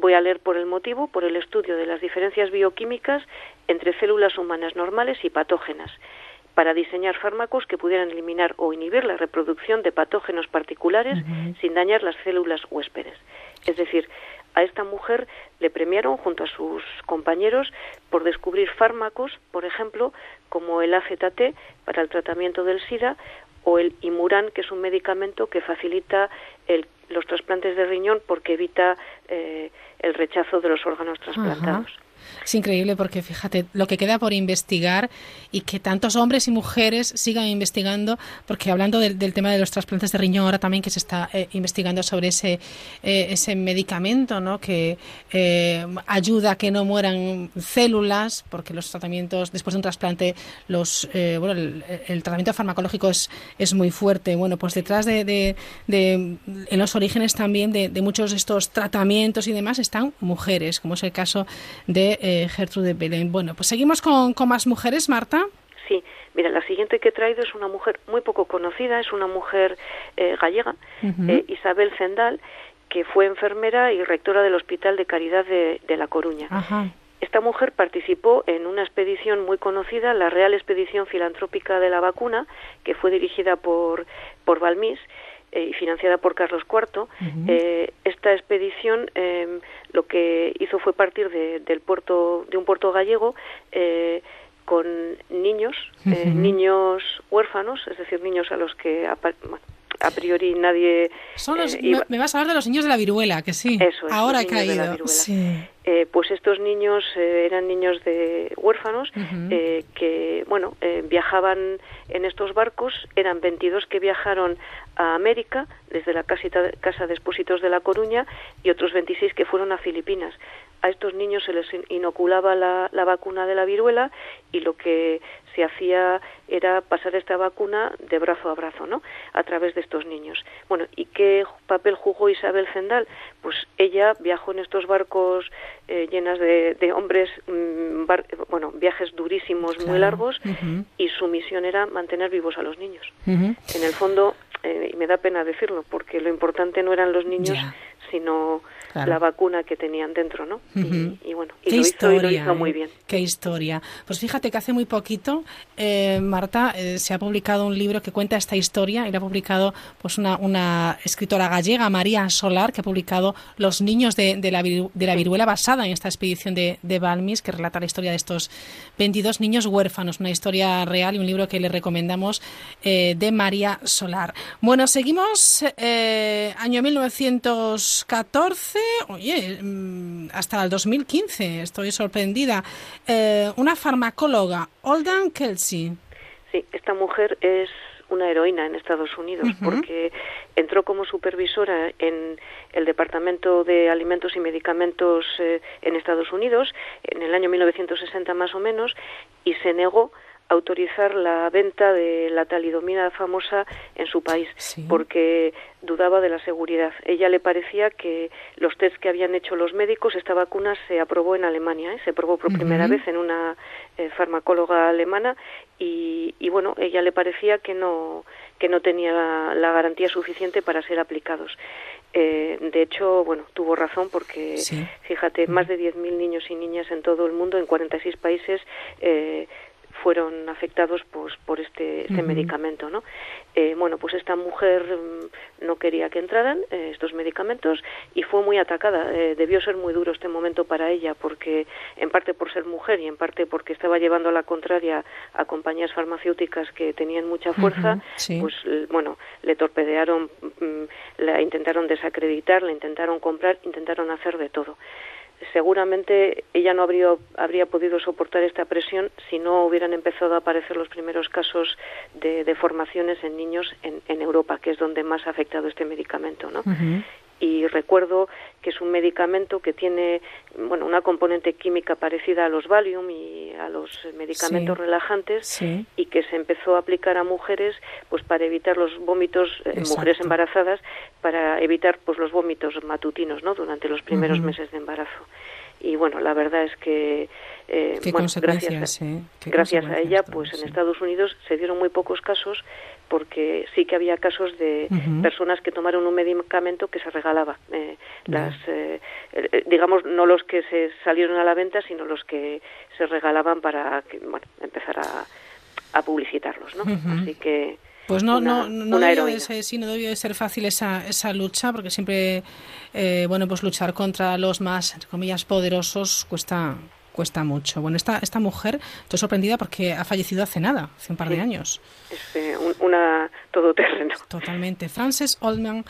Voy a leer por el motivo, por el estudio de las diferencias bioquímicas entre células humanas normales y patógenas, para diseñar fármacos que pudieran eliminar o inhibir la reproducción de patógenos particulares sin dañar las células huéspedes. Es decir, a esta mujer le premiaron junto a sus compañeros por descubrir fármacos, por ejemplo, como el AZT para el tratamiento del SIDA o el Imuran, que es un medicamento que facilita los trasplantes de riñón porque evita eh, el rechazo de los órganos trasplantados. Es increíble porque fíjate lo que queda por investigar y que tantos hombres y mujeres sigan investigando, porque hablando del, tema de los trasplantes de riñón ahora también que se está eh, investigando sobre ese eh, ese medicamento, ¿no? Que eh, ayuda a que no mueran células, porque los tratamientos después de un trasplante los bueno el, tratamiento farmacológico es es muy fuerte. Bueno, pues detrás de, de, en los orígenes también de, de muchos de estos tratamientos y demás están mujeres, como es el caso de eh, Gertrude Belén. Bueno, pues seguimos con, más mujeres, Marta. Sí, mira, la siguiente que he traído es una mujer muy poco conocida, es una mujer eh, gallega, eh, Isabel Zendal, que fue enfermera y rectora del Hospital de Caridad de, La Coruña. Esta mujer participó en una expedición muy conocida, la Real Expedición Filantrópica de la Vacuna, que fue dirigida por, por Balmis y financiada por Carlos IV. esta expedición em, lo que hizo fue partir de, del puerto, de un puerto gallego eh, con niños, eh, niños huérfanos, es decir, niños a los que a, priori nadie... Son eh, me vas a hablar de los niños de la viruela, que sí. Eso Ahora ha caído. pues estos niños eran niños de huérfanos que, bueno, viajaban en estos barcos. Eran 22 que viajaron a América, desde la Casa de Expósitos de La Coruña, y otros 26 que fueron a Filipinas. A estos niños se les inoculaba la, vacuna de la viruela y lo que se hacía era pasar esta vacuna de brazo a brazo, ¿no? A través de estos niños. Bueno, ¿y qué papel jugó Isabel Zendal? Pues ella viajó en estos barcos eh, llenas de, hombres, mm, bueno, viajes durísimos, muy largos, y su misión era mantener vivos a los niños. En el fondo, eh, y me da pena decirlo, porque lo importante no eran los niños, sino la vacuna que tenían dentro, ¿no? y, bueno, y lo, hizo, muy ¿eh? bien. Qué historia. Pues fíjate que hace muy poquito, eh, Marta, se ha publicado un libro que cuenta esta historia y lo ha publicado pues una, una escritora gallega, María Solar, que ha publicado Los niños de, de, la, de la viruela basada en esta expedición de, de Balmis, que relata la historia de estos 22 niños huérfanos, una historia real y un libro que le recomendamos de María Solar. Bueno, seguimos, eh, año 1914, oye, mm, hasta el 2015, estoy sorprendida. Eh, una farmacóloga, Oldan Kelsey. Sí, esta mujer es una heroína en Estados Unidos porque entró como supervisora en el Departamento de Alimentos y Medicamentos eh, en Estados Unidos en el año 1960 más o menos y se negó autorizar la venta de la talidomida famosa en su país porque dudaba de la seguridad. Ella le parecía que los test que habían hecho los médicos, esta vacuna se aprobó en Alemania, ¿eh? se probó por primera vez en una eh, farmacóloga alemana y, y, bueno, ella le parecía que no que no tenía la, garantía suficiente para ser aplicados. Eh, de hecho, bueno, tuvo razón porque, fíjate, más de 10.000 niños y niñas en todo el mundo, en 46 países, eh, fueron afectados pues, por este, este medicamento. ¿no? Eh, bueno, pues esta mujer mm, no quería que entraran eh, estos medicamentos y fue muy atacada. Eh, debió ser muy duro este momento para ella porque, en parte por ser mujer y en parte porque estaba llevando a la contraria a compañías farmacéuticas que tenían mucha fuerza, pues bueno, le torpedearon, mm, la intentaron desacreditar, la intentaron comprar, intentaron hacer de todo seguramente ella no habría, habría podido soportar esta presión si no hubieran empezado a aparecer los primeros casos de deformaciones en niños en, en Europa, que es donde más ha afectado este medicamento. ¿no? Y recuerdo que es un medicamento que tiene bueno una componente química parecida a los Valium y a los medicamentos relajantes y que se empezó a aplicar a mujeres pues para evitar los vómitos en eh, mujeres embarazadas para evitar pues los vómitos matutinos no durante los primeros meses de embarazo y bueno la verdad es que eh, gracias, eh? gracias a ella pues en Estados Unidos se dieron muy pocos casos porque sí que había casos de personas que tomaron un medicamento que se regalaba. Eh, las, eh, eh, digamos, no los que se salieron a la venta, sino los que se regalaban para bueno, empezar a, a publicitarlos, ¿no? Así que... Pues no, no, no, debió de ser, sí, no debió de ser fácil esa, esa lucha, porque siempre, bueno, pues luchar contra los más, entre comillas, poderosos cuesta, cuesta mucho. Bueno, esta, esta mujer, estoy sorprendida porque ha fallecido hace nada, hace un par de años. Es eh, una todoterreno. Totalmente. Frances Oldman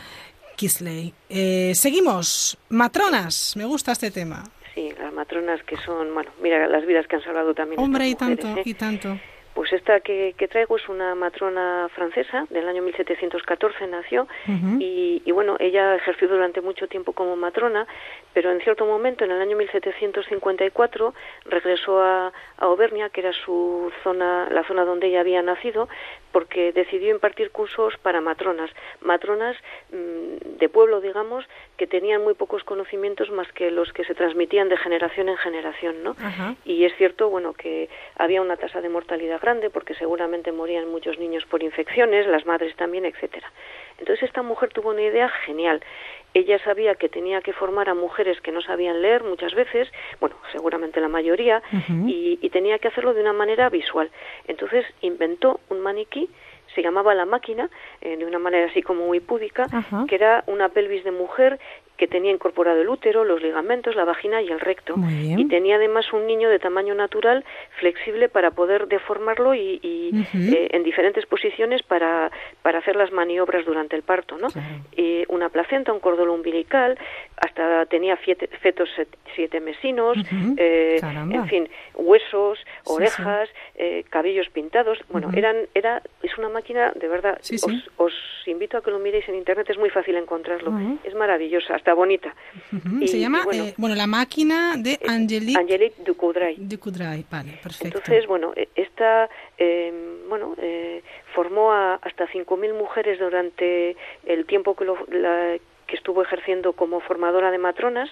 Kisley. Eh, seguimos. Matronas. Me gusta este tema. Sí, las matronas que son, bueno, mira las vidas que han salvado también. Hombre, y tanto, y tanto. Pues esta que, traigo es una matrona francesa, del año 1714 nació, y, bueno, ella ejerció durante mucho tiempo como matrona, pero en cierto momento, en el año 1754, regresó a, a Auvernia, que era su zona, la zona donde ella había nacido, porque decidió impartir cursos para matronas, matronas mm, de pueblo, digamos, que tenían muy pocos conocimientos más que los que se transmitían de generación en generación, ¿no? Y es cierto, bueno, que había una tasa de mortalidad grande porque seguramente morían muchos niños por infecciones, las madres también, etcétera. Entonces esta mujer tuvo una idea genial. Ella sabía que tenía que formar a mujeres que no sabían leer muchas veces, bueno, seguramente la mayoría, y, y tenía que hacerlo de una manera visual. Entonces inventó un maniquí se llamaba La Máquina, eh, de una manera así como muy púdica, que era una pelvis de mujer que tenía incorporado el útero, los ligamentos, la vagina y el recto. Y tenía además un niño de tamaño natural, flexible para poder deformarlo y, eh, en diferentes posiciones para, para hacer las maniobras durante el parto. ¿no? una placenta, un cordón umbilical, hasta tenía fetos siete mesinos, eh, en fin, huesos, orejas, eh, cabellos pintados. Bueno, eran, era, es una máquina, de verdad, os, os, invito a que lo miréis en internet, es muy fácil encontrarlo. Es maravillosa bonita. Se llama, eh, bueno, la máquina de eh, Angelique, Angelique Ducoudray. Ducoudray, vale, perfecto. Entonces, bueno, e, esta, em, bueno, eh, formó a hasta 5.000 mujeres durante el tiempo que, lo, que estuvo ejerciendo como formadora de matronas.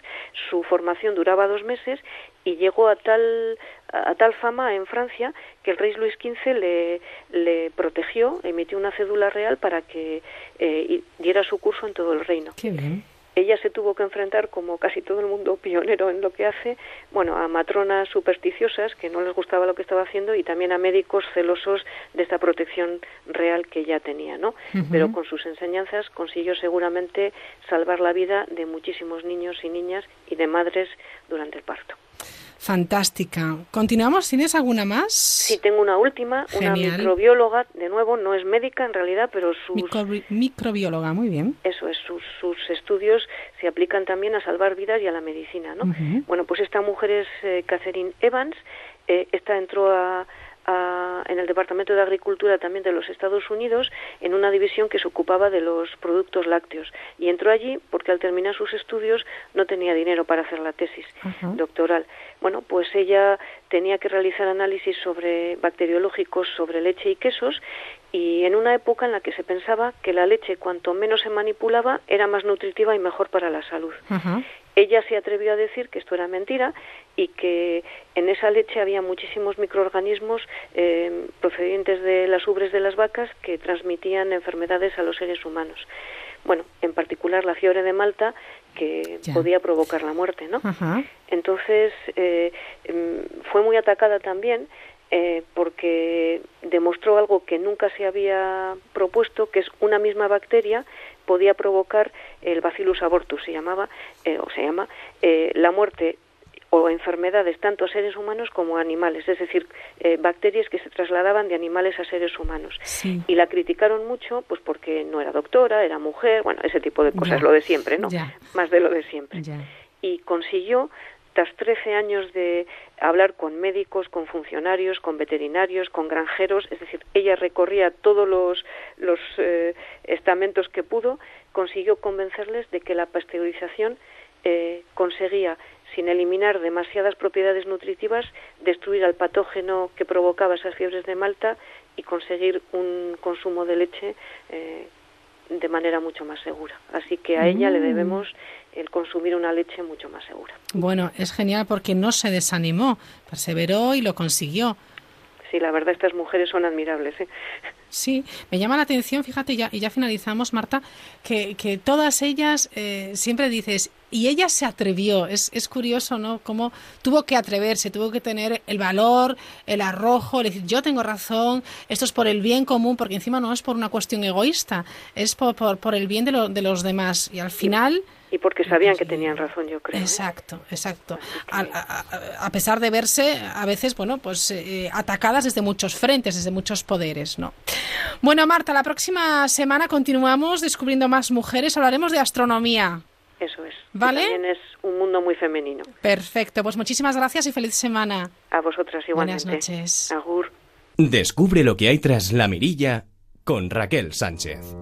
Su formación duraba dos meses y llegó a tal a tal fama en Francia que el rey Luis XV le, le protegió, emitió una cédula real para que diera su curso en todo el reino. Qué bien ella se tuvo que enfrentar, como casi todo el mundo pionero en lo que hace, bueno, a matronas supersticiosas que no les gustaba lo que estaba haciendo y también a médicos celosos de esta protección real que ya tenía, ¿no? Pero con sus enseñanzas consiguió seguramente salvar la vida de muchísimos niños y niñas y de madres durante el parto. Fantástica. Continuamos, ¿tienes alguna más? Sí, tengo una última, una Genial. microbióloga, de nuevo, no es médica en realidad, pero sus... Microbi- microbióloga, muy bien. Eso es, sus, sus estudios se aplican también a salvar vidas y a la medicina, ¿no? Bueno, pues esta mujer es eh, Catherine Evans, eh, esta entró a, a- en el Departamento de Agricultura también de los Estados Unidos en una división que se ocupaba de los productos lácteos y entró allí porque al terminar sus estudios no tenía dinero para hacer la tesis doctoral. Bueno, pues ella tenía que realizar análisis sobre bacteriológicos sobre leche y quesos y en una época en la que se pensaba que la leche cuanto menos se manipulaba era más nutritiva y mejor para la salud. Ajá. Ella se atrevió a decir que esto era mentira y que en esa leche había muchísimos microorganismos eh, procedentes de las ubres de las vacas que transmitían enfermedades a los seres humanos. Bueno, en particular la fiebre de Malta que Ya. podía provocar la muerte, ¿no? Ajá. Entonces eh, em, fue muy atacada también eh, porque demostró algo que nunca se había propuesto, que es una misma bacteria podía provocar el Bacillus abortus, se llamaba eh, o se llama eh, la muerte o enfermedades tanto a seres humanos como a animales, es decir, eh, bacterias que se trasladaban de animales a seres humanos. Sí. Y la criticaron mucho, pues porque no era doctora, era mujer, bueno, ese tipo de cosas, Ya. lo de siempre, ¿no? Ya. Más de lo de siempre Ya. y consiguió, tras 13 años de hablar con médicos, con funcionarios, con veterinarios, con granjeros, es decir, ella recorría todos los, eh, estamentos que pudo, consiguió convencerles de que la pasteurización eh, conseguía, sin eliminar demasiadas propiedades nutritivas, destruir al patógeno que provocaba esas fiebres de Malta y conseguir un consumo de leche eh, de manera mucho más segura. Así que a ella le Mm. debemos el consumir una leche mucho más segura. Bueno, es genial porque no se desanimó, perseveró y lo consiguió. Sí, la verdad estas mujeres son admirables. ¿eh? Sí, me llama la atención, fíjate, ya, y ya finalizamos, Marta, que, que todas ellas eh, siempre dices, y ella se atrevió, es, es curioso, ¿no? Cómo tuvo que atreverse, tuvo que tener el valor, el arrojo, decir, yo tengo razón, esto es por el bien común, porque encima no es por una cuestión egoísta, es por, por, por el bien de, lo- de los demás. Y al final... Y porque sabían que tenían razón, yo creo. ¿eh? Exacto, exacto. A, a- a- a pesar de verse a veces, bueno, pues eh, atacadas desde muchos frentes, desde muchos poderes, ¿no? Bueno, Marta, la próxima semana continuamos descubriendo más mujeres, hablaremos de astronomía. Eso es. ¿Vale? También es un mundo muy femenino. Perfecto, pues muchísimas gracias y feliz semana. A vosotras igualmente. Buenas noches. Agur. Descubre lo que hay tras la mirilla con Raquel Sánchez.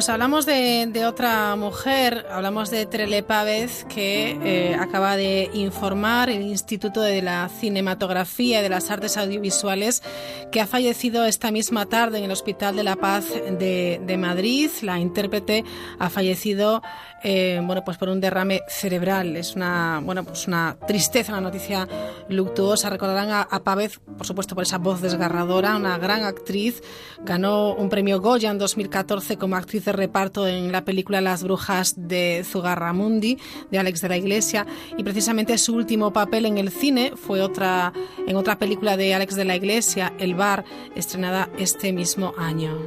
Pues hablamos de, de otra mujer, hablamos de Trele Pávez, que eh, acaba de informar el Instituto de la Cinematografía y de las Artes Audiovisuales que ha fallecido esta misma tarde en el Hospital de la Paz de, de Madrid. La intérprete ha fallecido eh, bueno, pues por un derrame cerebral. Es una, bueno, pues una tristeza, una noticia luctuosa. Recordarán a, a Pávez, por supuesto, por esa voz desgarradora, una gran actriz. Ganó un premio Goya en 2014 como actriz de reparto en la película Las Brujas de Zugarramundi, de Alex de la Iglesia. Y precisamente su último papel en el cine fue otra, en otra película de Alex de la Iglesia, El Bar, estrenada este mismo año.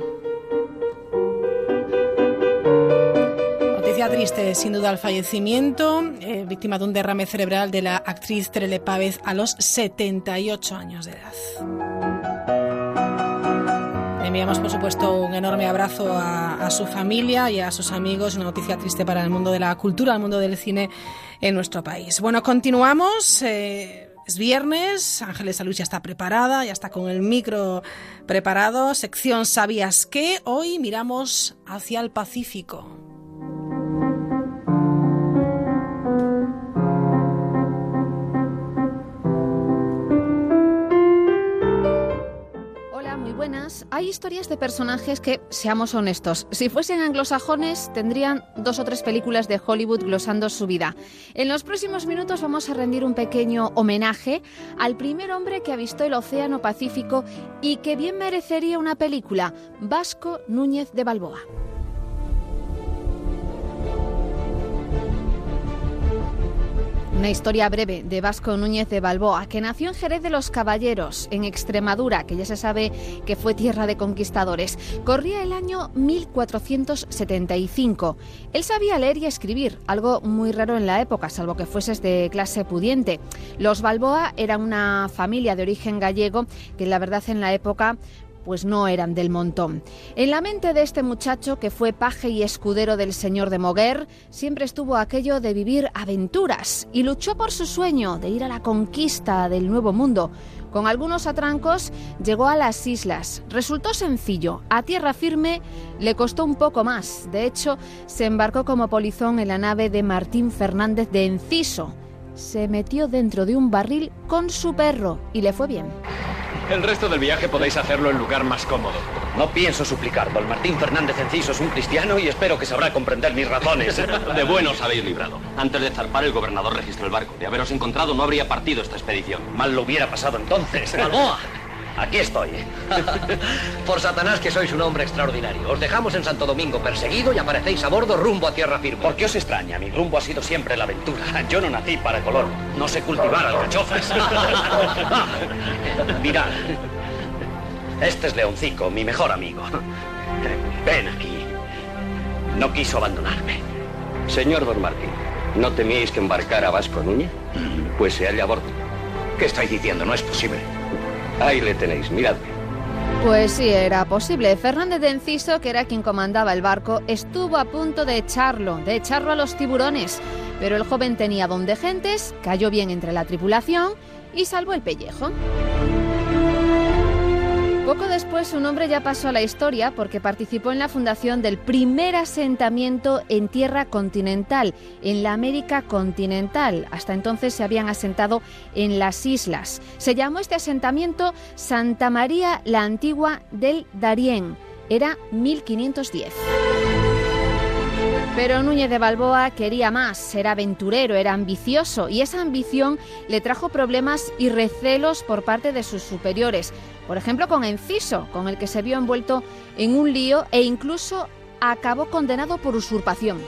Noticia triste, sin duda, el fallecimiento, eh, víctima de un derrame cerebral de la actriz Terele Pávez a los 78 años de edad. Enviamos, por supuesto, un enorme abrazo a, a su familia y a sus amigos. Una noticia triste para el mundo de la cultura, el mundo del cine en nuestro país. Bueno, continuamos. eh, es viernes, Ángeles Salud ya está preparada, ya está con el micro preparado. Sección ¿Sabías qué? Hoy miramos hacia el Pacífico. Hay historias de personajes que, seamos honestos, si fuesen anglosajones tendrían dos o tres películas de Hollywood glosando su vida. En los próximos minutos vamos a rendir un pequeño homenaje al primer hombre que avistó el Océano Pacífico y que bien merecería una película, Vasco Núñez de Balboa. Una historia breve de Vasco Núñez de Balboa, que nació en Jerez de los Caballeros, en Extremadura, que ya se sabe que fue tierra de conquistadores. Corría el año 1475. Él sabía leer y escribir, algo muy raro en la época, salvo que fueses de clase pudiente. Los Balboa eran una familia de origen gallego que la verdad en la época pues no eran del montón. En la mente de este muchacho, que fue paje y escudero del señor de Moguer, siempre estuvo aquello de vivir aventuras y luchó por su sueño de ir a la conquista del nuevo mundo. Con algunos atrancos llegó a las islas. Resultó sencillo. A tierra firme le costó un poco más. De hecho, se embarcó como polizón en la nave de Martín Fernández de Enciso. Se metió dentro de un barril con su perro y le fue bien. El resto del viaje podéis hacerlo en lugar más cómodo. No pienso suplicar. Don Martín Fernández Enciso es un cristiano y espero que sabrá comprender mis razones. De buenos habéis librado. Antes de zarpar, el gobernador registró el barco. De haberos encontrado, no habría partido esta expedición. Mal lo hubiera pasado entonces. ¡Balboa! Aquí estoy. Por Satanás que sois un hombre extraordinario. Os dejamos en Santo Domingo perseguido y aparecéis a bordo rumbo a tierra firme. ¿Por qué os extraña? Mi rumbo ha sido siempre la aventura. Yo no nací para color. No sé cultivar alcachofas. Mirad. Este es Leoncico, mi mejor amigo. Ven aquí. No quiso abandonarme. Señor Don Martín, ¿no temíais que embarcara a Vasco Núñez? Pues se halla a bordo. ¿Qué estáis diciendo? No es posible. Ahí le tenéis, miradme. Pues sí, era posible. Fernández de Enciso, que era quien comandaba el barco, estuvo a punto de echarlo, de echarlo a los tiburones. Pero el joven tenía don de gentes, cayó bien entre la tripulación y salvó el pellejo. Poco después su nombre ya pasó a la historia porque participó en la fundación del primer asentamiento en tierra continental, en la América continental. Hasta entonces se habían asentado en las islas. Se llamó este asentamiento Santa María la Antigua del Darién. Era 1510. Pero Núñez de Balboa quería más, era aventurero, era ambicioso y esa ambición le trajo problemas y recelos por parte de sus superiores. Por ejemplo, con Enciso, con el que se vio envuelto en un lío e incluso acabó condenado por usurpación.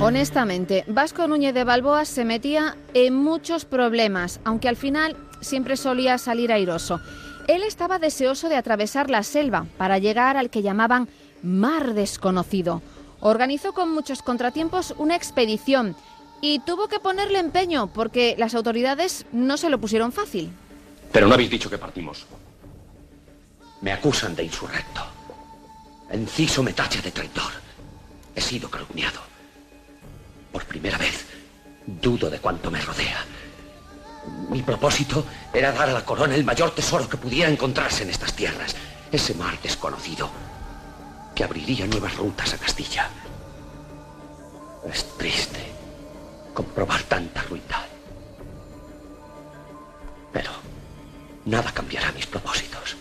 Honestamente, Vasco Núñez de Balboa se metía en muchos problemas, aunque al final siempre solía salir airoso. Él estaba deseoso de atravesar la selva para llegar al que llamaban Mar Desconocido. Organizó con muchos contratiempos una expedición y tuvo que ponerle empeño porque las autoridades no se lo pusieron fácil. Pero no habéis dicho que partimos. Me acusan de insurrecto. Enciso me tacha de traidor. He sido calumniado. Por primera vez, dudo de cuánto me rodea. Mi propósito era dar a la corona el mayor tesoro que pudiera encontrarse en estas tierras. Ese mar desconocido que abriría nuevas rutas a Castilla. Es triste comprobar tanta ruindad. Pero nada cambiará mis propósitos.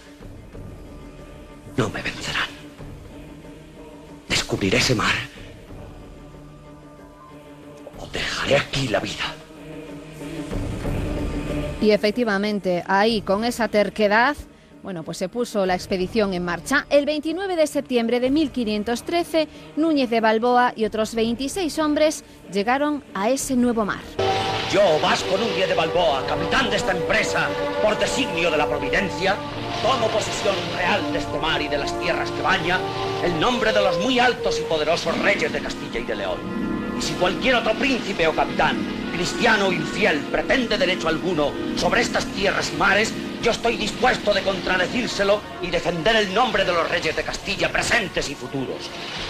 No me vencerán. Descubriré ese mar o dejaré aquí la vida. Y efectivamente, ahí con esa terquedad, bueno, pues se puso la expedición en marcha. El 29 de septiembre de 1513, Núñez de Balboa y otros 26 hombres llegaron a ese nuevo mar. Yo, Vasco Núñez de Balboa, capitán de esta empresa, por designio de la providencia, tomo posesión real de este mar y de las tierras que baña, el nombre de los muy altos y poderosos reyes de Castilla y de León. Y si cualquier otro príncipe o capitán, cristiano o infiel, pretende derecho alguno sobre estas tierras y mares, yo estoy dispuesto de contradecírselo y defender el nombre de los reyes de Castilla presentes y futuros.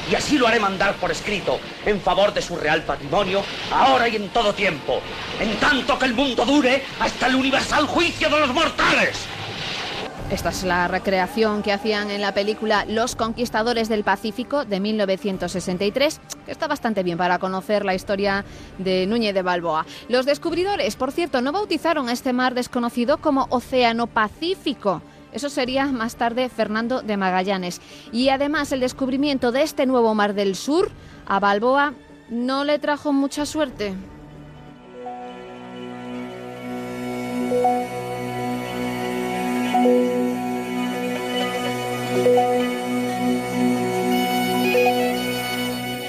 Y así lo haré mandar por escrito en favor de su real patrimonio, ahora y en todo tiempo, en tanto que el mundo dure hasta el universal juicio de los mortales. Esta es la recreación que hacían en la película Los Conquistadores del Pacífico de 1963, que está bastante bien para conocer la historia de Núñez de Balboa. Los descubridores, por cierto, no bautizaron a este mar desconocido como Océano Pacífico. Eso sería más tarde Fernando de Magallanes. Y además el descubrimiento de este nuevo mar del sur a Balboa no le trajo mucha suerte.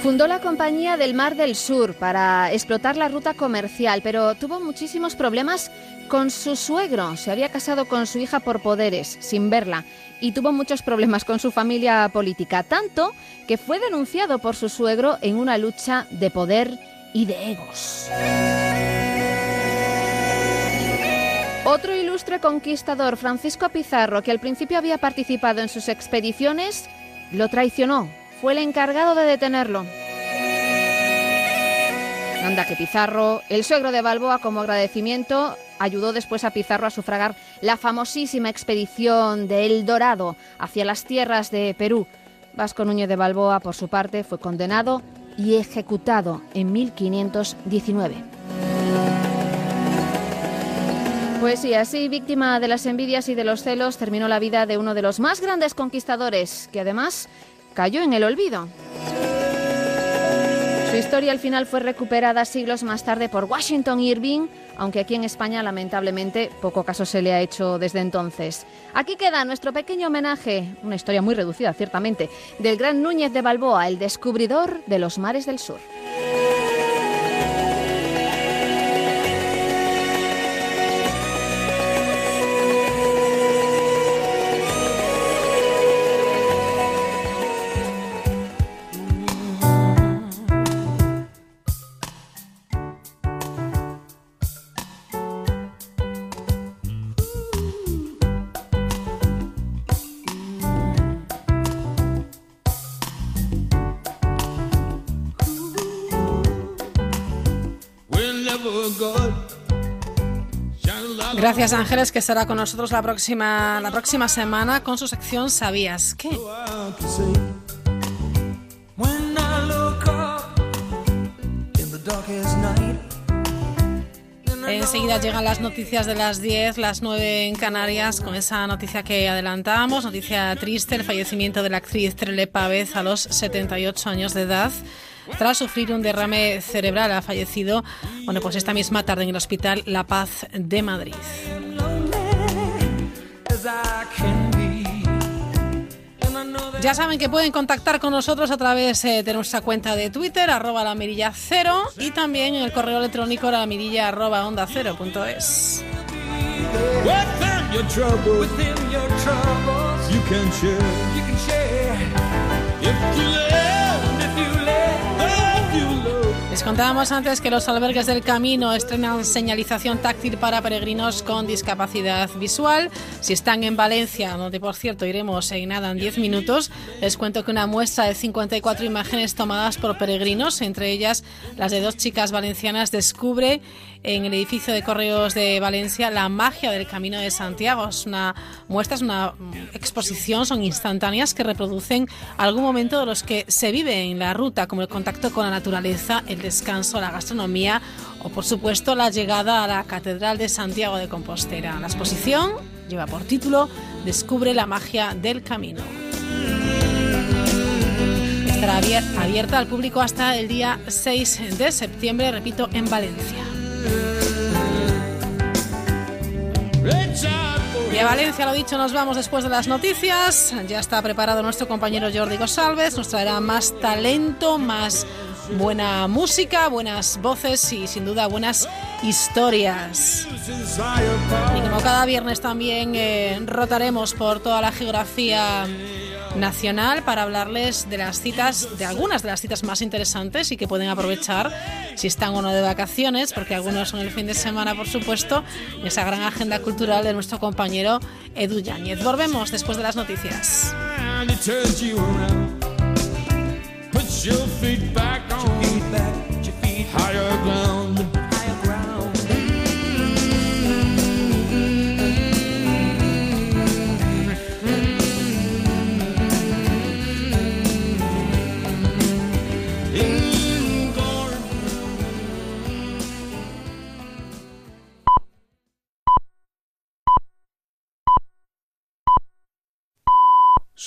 Fundó la Compañía del Mar del Sur para explotar la ruta comercial, pero tuvo muchísimos problemas con su suegro. Se había casado con su hija por poderes, sin verla, y tuvo muchos problemas con su familia política, tanto que fue denunciado por su suegro en una lucha de poder y de egos. Otro ilustre conquistador, Francisco Pizarro, que al principio había participado en sus expediciones, lo traicionó. Fue el encargado de detenerlo. Anda que Pizarro, el suegro de Balboa, como agradecimiento, ayudó después a Pizarro a sufragar la famosísima expedición de El Dorado hacia las tierras de Perú. Vasco Núñez de Balboa, por su parte, fue condenado y ejecutado en 1519. Pues sí, así, víctima de las envidias y de los celos, terminó la vida de uno de los más grandes conquistadores, que además cayó en el olvido. Su historia al final fue recuperada siglos más tarde por Washington Irving, aunque aquí en España lamentablemente poco caso se le ha hecho desde entonces. Aquí queda nuestro pequeño homenaje, una historia muy reducida ciertamente, del gran Núñez de Balboa, el descubridor de los mares del sur. Gracias Ángeles, que estará con nosotros la próxima, la próxima semana con su sección ¿Sabías qué? Enseguida llegan las noticias de las 10, las 9 en Canarias, con esa noticia que adelantábamos, noticia triste, el fallecimiento de la actriz Trele Pávez a los 78 años de edad. Tras sufrir un derrame cerebral, ha fallecido, bueno, pues esta misma tarde en el Hospital La Paz de Madrid. Ya saben que pueden contactar con nosotros a través eh, de nuestra cuenta de Twitter, arroba la mirilla cero, y también en el correo electrónico la mirilla arroba onda cero. Les contábamos antes que los albergues del camino estrenan señalización táctil para peregrinos con discapacidad visual. Si están en Valencia, donde por cierto iremos en nada en 10 minutos, les cuento que una muestra de 54 imágenes tomadas por peregrinos, entre ellas las de dos chicas valencianas, descubre en el edificio de Correos de Valencia la magia del Camino de Santiago. Es una muestra, es una exposición, son instantáneas que reproducen algún momento de los que se vive en la ruta, como el contacto con la naturaleza, el descanso, la gastronomía o por supuesto la llegada a la Catedral de Santiago de Compostela. La exposición lleva por título Descubre la magia del camino. Estará abierta al público hasta el día 6 de septiembre, repito, en Valencia. Y a Valencia, lo dicho, nos vamos después de las noticias. Ya está preparado nuestro compañero Jordi Gosalves. Nos traerá más talento, más buena música, buenas voces y sin duda buenas historias. Y como cada viernes también eh, rotaremos por toda la geografía nacional para hablarles de las citas, de algunas de las citas más interesantes y que pueden aprovechar si están o no de vacaciones, porque algunos son el fin de semana, por supuesto, en esa gran agenda cultural de nuestro compañero Edu Yáñez. Volvemos después de las noticias.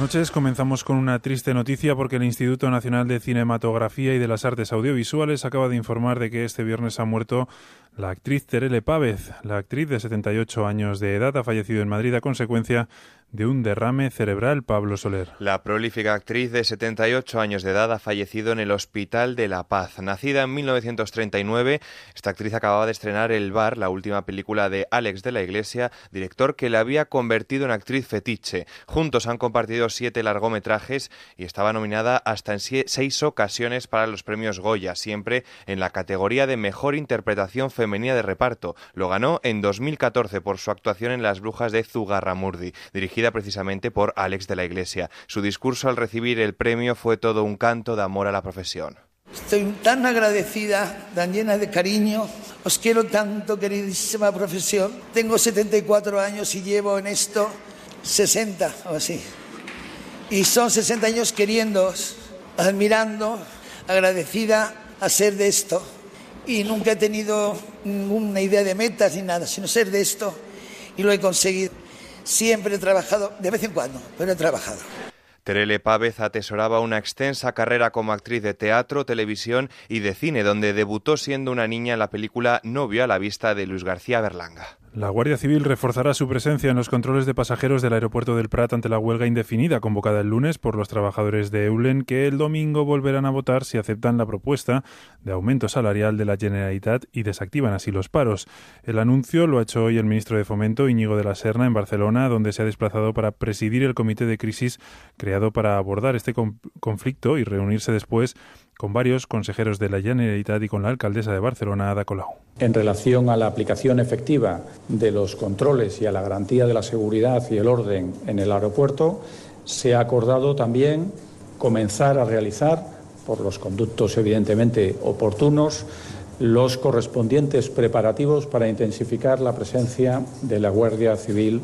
Buenas noches. Comenzamos con una triste noticia porque el Instituto Nacional de Cinematografía y de las Artes Audiovisuales acaba de informar de que este viernes ha muerto la actriz Terele Pávez. La actriz de 78 años de edad ha fallecido en Madrid a consecuencia de un derrame cerebral, Pablo Soler. La prolífica actriz de 78 años de edad ha fallecido en el Hospital de la Paz. Nacida en 1939, esta actriz acababa de estrenar El Bar, la última película de Alex de la Iglesia, director que la había convertido en actriz fetiche. Juntos han compartido siete largometrajes y estaba nominada hasta en seis ocasiones para los premios Goya, siempre en la categoría de Mejor Interpretación Femenina de Reparto. Lo ganó en 2014 por su actuación en Las Brujas de Zugarramurdi, dirigida precisamente por Alex de la Iglesia. Su discurso al recibir el premio fue todo un canto de amor a la profesión. Estoy tan agradecida, tan llena de cariño. Os quiero tanto, queridísima profesión. Tengo 74 años y llevo en esto 60 o así. Y son 60 años queriéndoos, admirando, agradecida a ser de esto. Y nunca he tenido ninguna idea de metas ni nada, sino ser de esto. Y lo he conseguido. Siempre he trabajado, de vez en cuando, pero he trabajado. Terele Pávez atesoraba una extensa carrera como actriz de teatro, televisión y de cine, donde debutó siendo una niña en la película Novio a la vista de Luis García Berlanga. La Guardia Civil reforzará su presencia en los controles de pasajeros del aeropuerto del Prat ante la huelga indefinida convocada el lunes por los trabajadores de Eulen que el domingo volverán a votar si aceptan la propuesta de aumento salarial de la Generalitat y desactivan así los paros. El anuncio lo ha hecho hoy el ministro de Fomento Íñigo de la Serna en Barcelona, donde se ha desplazado para presidir el comité de crisis creado para abordar este conflicto y reunirse después con varios consejeros de la Generalitat y con la alcaldesa de Barcelona, Ada Colau. En relación a la aplicación efectiva de los controles y a la garantía de la seguridad y el orden en el aeropuerto, se ha acordado también comenzar a realizar, por los conductos evidentemente oportunos, los correspondientes preparativos para intensificar la presencia de la Guardia Civil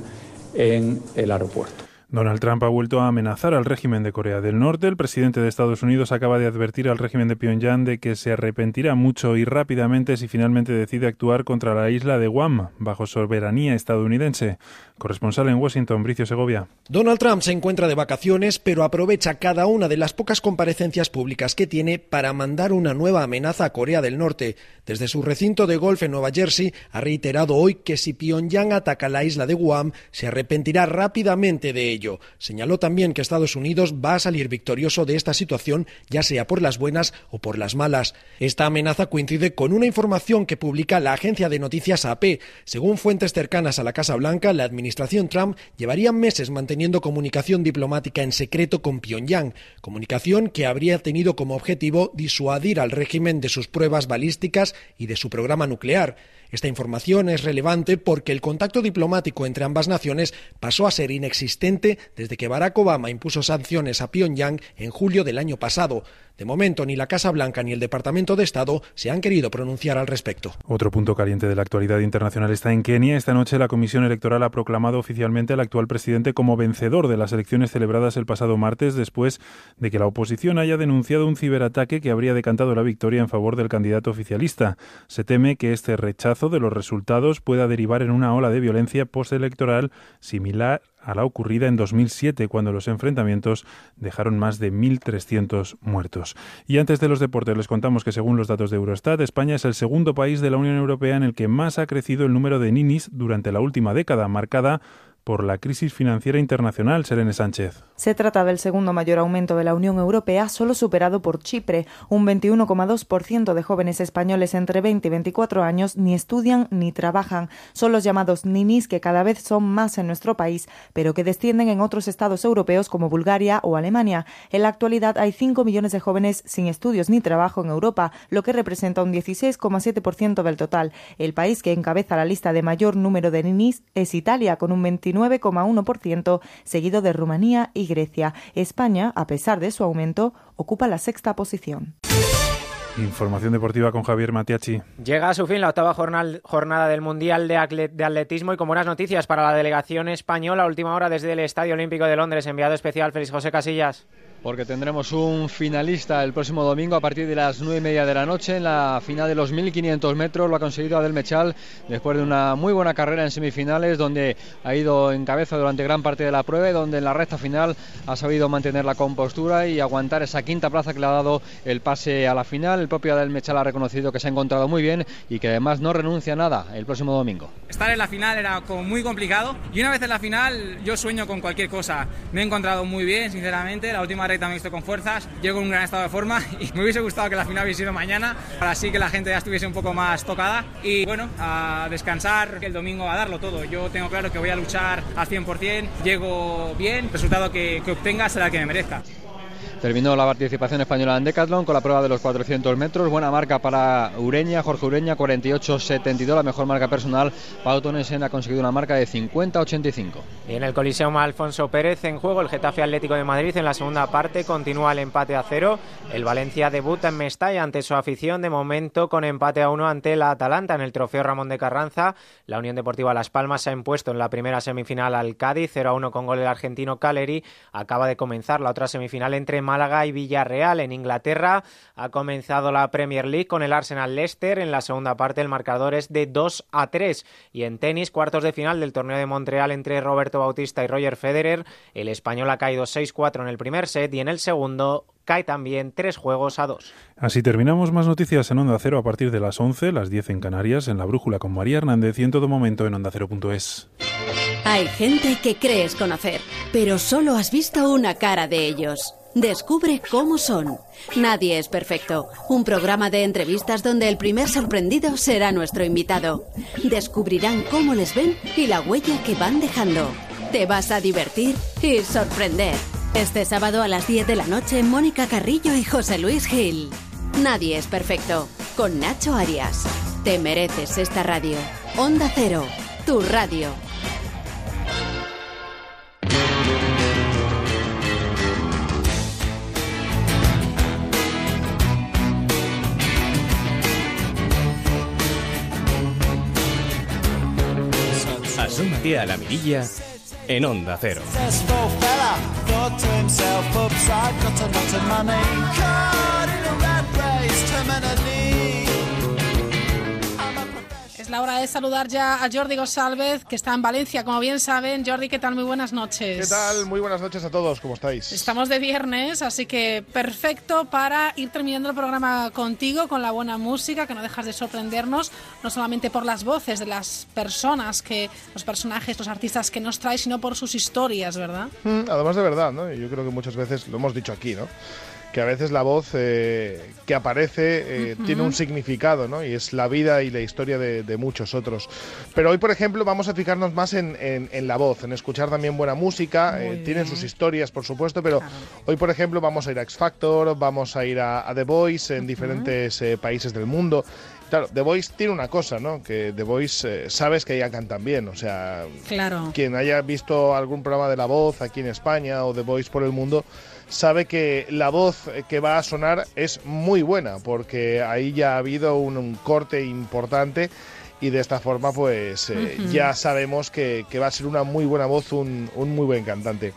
en el aeropuerto. Donald Trump ha vuelto a amenazar al régimen de Corea del Norte. El presidente de Estados Unidos acaba de advertir al régimen de Pyongyang de que se arrepentirá mucho y rápidamente si finalmente decide actuar contra la isla de Guam, bajo soberanía estadounidense. Corresponsal en Washington, Bricio Segovia. Donald Trump se encuentra de vacaciones, pero aprovecha cada una de las pocas comparecencias públicas que tiene para mandar una nueva amenaza a Corea del Norte. Desde su recinto de golf en Nueva Jersey ha reiterado hoy que si Pyongyang ataca la isla de Guam, se arrepentirá rápidamente de ello. Señaló también que Estados Unidos va a salir victorioso de esta situación, ya sea por las buenas o por las malas. Esta amenaza coincide con una información que publica la agencia de noticias AP. Según fuentes cercanas a la Casa Blanca, la administración administración Trump llevaría meses manteniendo comunicación diplomática en secreto con Pyongyang, comunicación que habría tenido como objetivo disuadir al régimen de sus pruebas balísticas y de su programa nuclear. Esta información es relevante porque el contacto diplomático entre ambas naciones pasó a ser inexistente desde que Barack Obama impuso sanciones a Pyongyang en julio del año pasado. De momento, ni la Casa Blanca ni el Departamento de Estado se han querido pronunciar al respecto. Otro punto caliente de la actualidad internacional está en Kenia. Esta noche la Comisión Electoral ha proclamado oficialmente al actual presidente como vencedor de las elecciones celebradas el pasado martes después de que la oposición haya denunciado un ciberataque que habría decantado la victoria en favor del candidato oficialista. Se teme que este rechazo de los resultados pueda derivar en una ola de violencia postelectoral similar a la ocurrida en 2007, cuando los enfrentamientos dejaron más de 1.300 muertos. Y antes de los deportes, les contamos que según los datos de Eurostat, España es el segundo país de la Unión Europea en el que más ha crecido el número de ninis durante la última década, marcada por la crisis financiera internacional, Serene Sánchez. Se trata del segundo mayor aumento de la Unión Europea, solo superado por Chipre. Un 21,2% de jóvenes españoles entre 20 y 24 años ni estudian ni trabajan. Son los llamados ninis que cada vez son más en nuestro país, pero que descienden en otros estados europeos como Bulgaria o Alemania. En la actualidad hay 5 millones de jóvenes sin estudios ni trabajo en Europa, lo que representa un 16,7% del total. El país que encabeza la lista de mayor número de ninis es Italia, con un 29 9,1%, seguido de Rumanía y Grecia. España, a pesar de su aumento, ocupa la sexta posición. Información deportiva con Javier Matiachi. Llega a su fin la octava jornada del Mundial de Atletismo y con buenas noticias para la delegación española. Última hora desde el Estadio Olímpico de Londres. Enviado especial Félix José Casillas porque tendremos un finalista el próximo domingo a partir de las nueve y media de la noche en la final de los 1500 metros. Lo ha conseguido Adel Mechal después de una muy buena carrera en semifinales, donde ha ido en cabeza durante gran parte de la prueba y donde en la recta final ha sabido mantener la compostura y aguantar esa quinta plaza que le ha dado el pase a la final. El propio Adel Mechal ha reconocido que se ha encontrado muy bien y que además no renuncia a nada el próximo domingo. Estar en la final era muy complicado y una vez en la final yo sueño con cualquier cosa. Me he encontrado muy bien, sinceramente. La última he visto con fuerzas, llego en un gran estado de forma y me hubiese gustado que la final hubiese sido mañana para así que la gente ya estuviese un poco más tocada y bueno, a descansar, el domingo a darlo todo. Yo tengo claro que voy a luchar al 100%, llego bien, el resultado que, que obtenga será el que me merezca. Terminó la participación española en Decathlon con la prueba de los 400 metros. Buena marca para Ureña, Jorge Ureña, 48-72, la mejor marca personal. Pau Tonesen ha conseguido una marca de 50-85. Y en el Coliseum Alfonso Pérez en juego el Getafe Atlético de Madrid en la segunda parte continúa el empate a cero. El Valencia debuta en Mestalla ante su afición de momento con empate a uno ante la Atalanta en el trofeo Ramón de Carranza. La Unión Deportiva Las Palmas se ha impuesto en la primera semifinal al Cádiz 0 a 1 con gol del argentino Caleri. Acaba de comenzar la otra semifinal entre Málaga y Villarreal. En Inglaterra ha comenzado la Premier League con el Arsenal Leicester. En la segunda parte el marcador es de 2 a 3. Y en tenis, cuartos de final del torneo de Montreal entre Roberto Bautista y Roger Federer. El español ha caído 6-4 en el primer set y en el segundo cae también tres juegos a dos. Así terminamos más noticias en Onda Cero a partir de las 11, las 10 en Canarias, en la Brújula con María Hernández y en todo momento en ondacero.es. Hay gente que crees conocer, pero solo has visto una cara de ellos. Descubre cómo son. Nadie es perfecto. Un programa de entrevistas donde el primer sorprendido será nuestro invitado. Descubrirán cómo les ven y la huella que van dejando. Te vas a divertir y sorprender. Este sábado a las 10 de la noche, Mónica Carrillo y José Luis Gil. Nadie es perfecto. Con Nacho Arias. Te mereces esta radio. Onda Cero. Tu radio. A la mirilla en Onda Cero. Es la hora de saludar ya a Jordi González, que está en Valencia, como bien saben. Jordi, ¿qué tal? Muy buenas noches. ¿Qué tal? Muy buenas noches a todos, ¿cómo estáis? Estamos de viernes, así que perfecto para ir terminando el programa contigo, con la buena música, que no dejas de sorprendernos, no solamente por las voces de las personas, que los personajes, los artistas que nos traes, sino por sus historias, ¿verdad? Mm, además de verdad, ¿no? Yo creo que muchas veces lo hemos dicho aquí, ¿no? Que a veces la voz eh, que aparece eh, tiene un significado, ¿no? Y es la vida y la historia de, muchos otros. Pero hoy, por ejemplo, vamos a fijarnos más en, la voz, en escuchar también buena música. Eh, tienen sus historias, por supuesto, pero hoy, por ejemplo, vamos a ir a X Factor, vamos a ir a, The Voice en diferentes países del mundo. Claro, The Voice tiene una cosa, ¿no? Que The Voice sabes que ya cantan bien, o sea, claro. quien haya visto algún programa de La Voz aquí en España o The Voice por el mundo, sabe que la voz que va a sonar es muy buena, porque ahí ya ha habido un, corte importante y de esta forma pues eh, ya sabemos que, va a ser una muy buena voz, un, un muy buen cantante.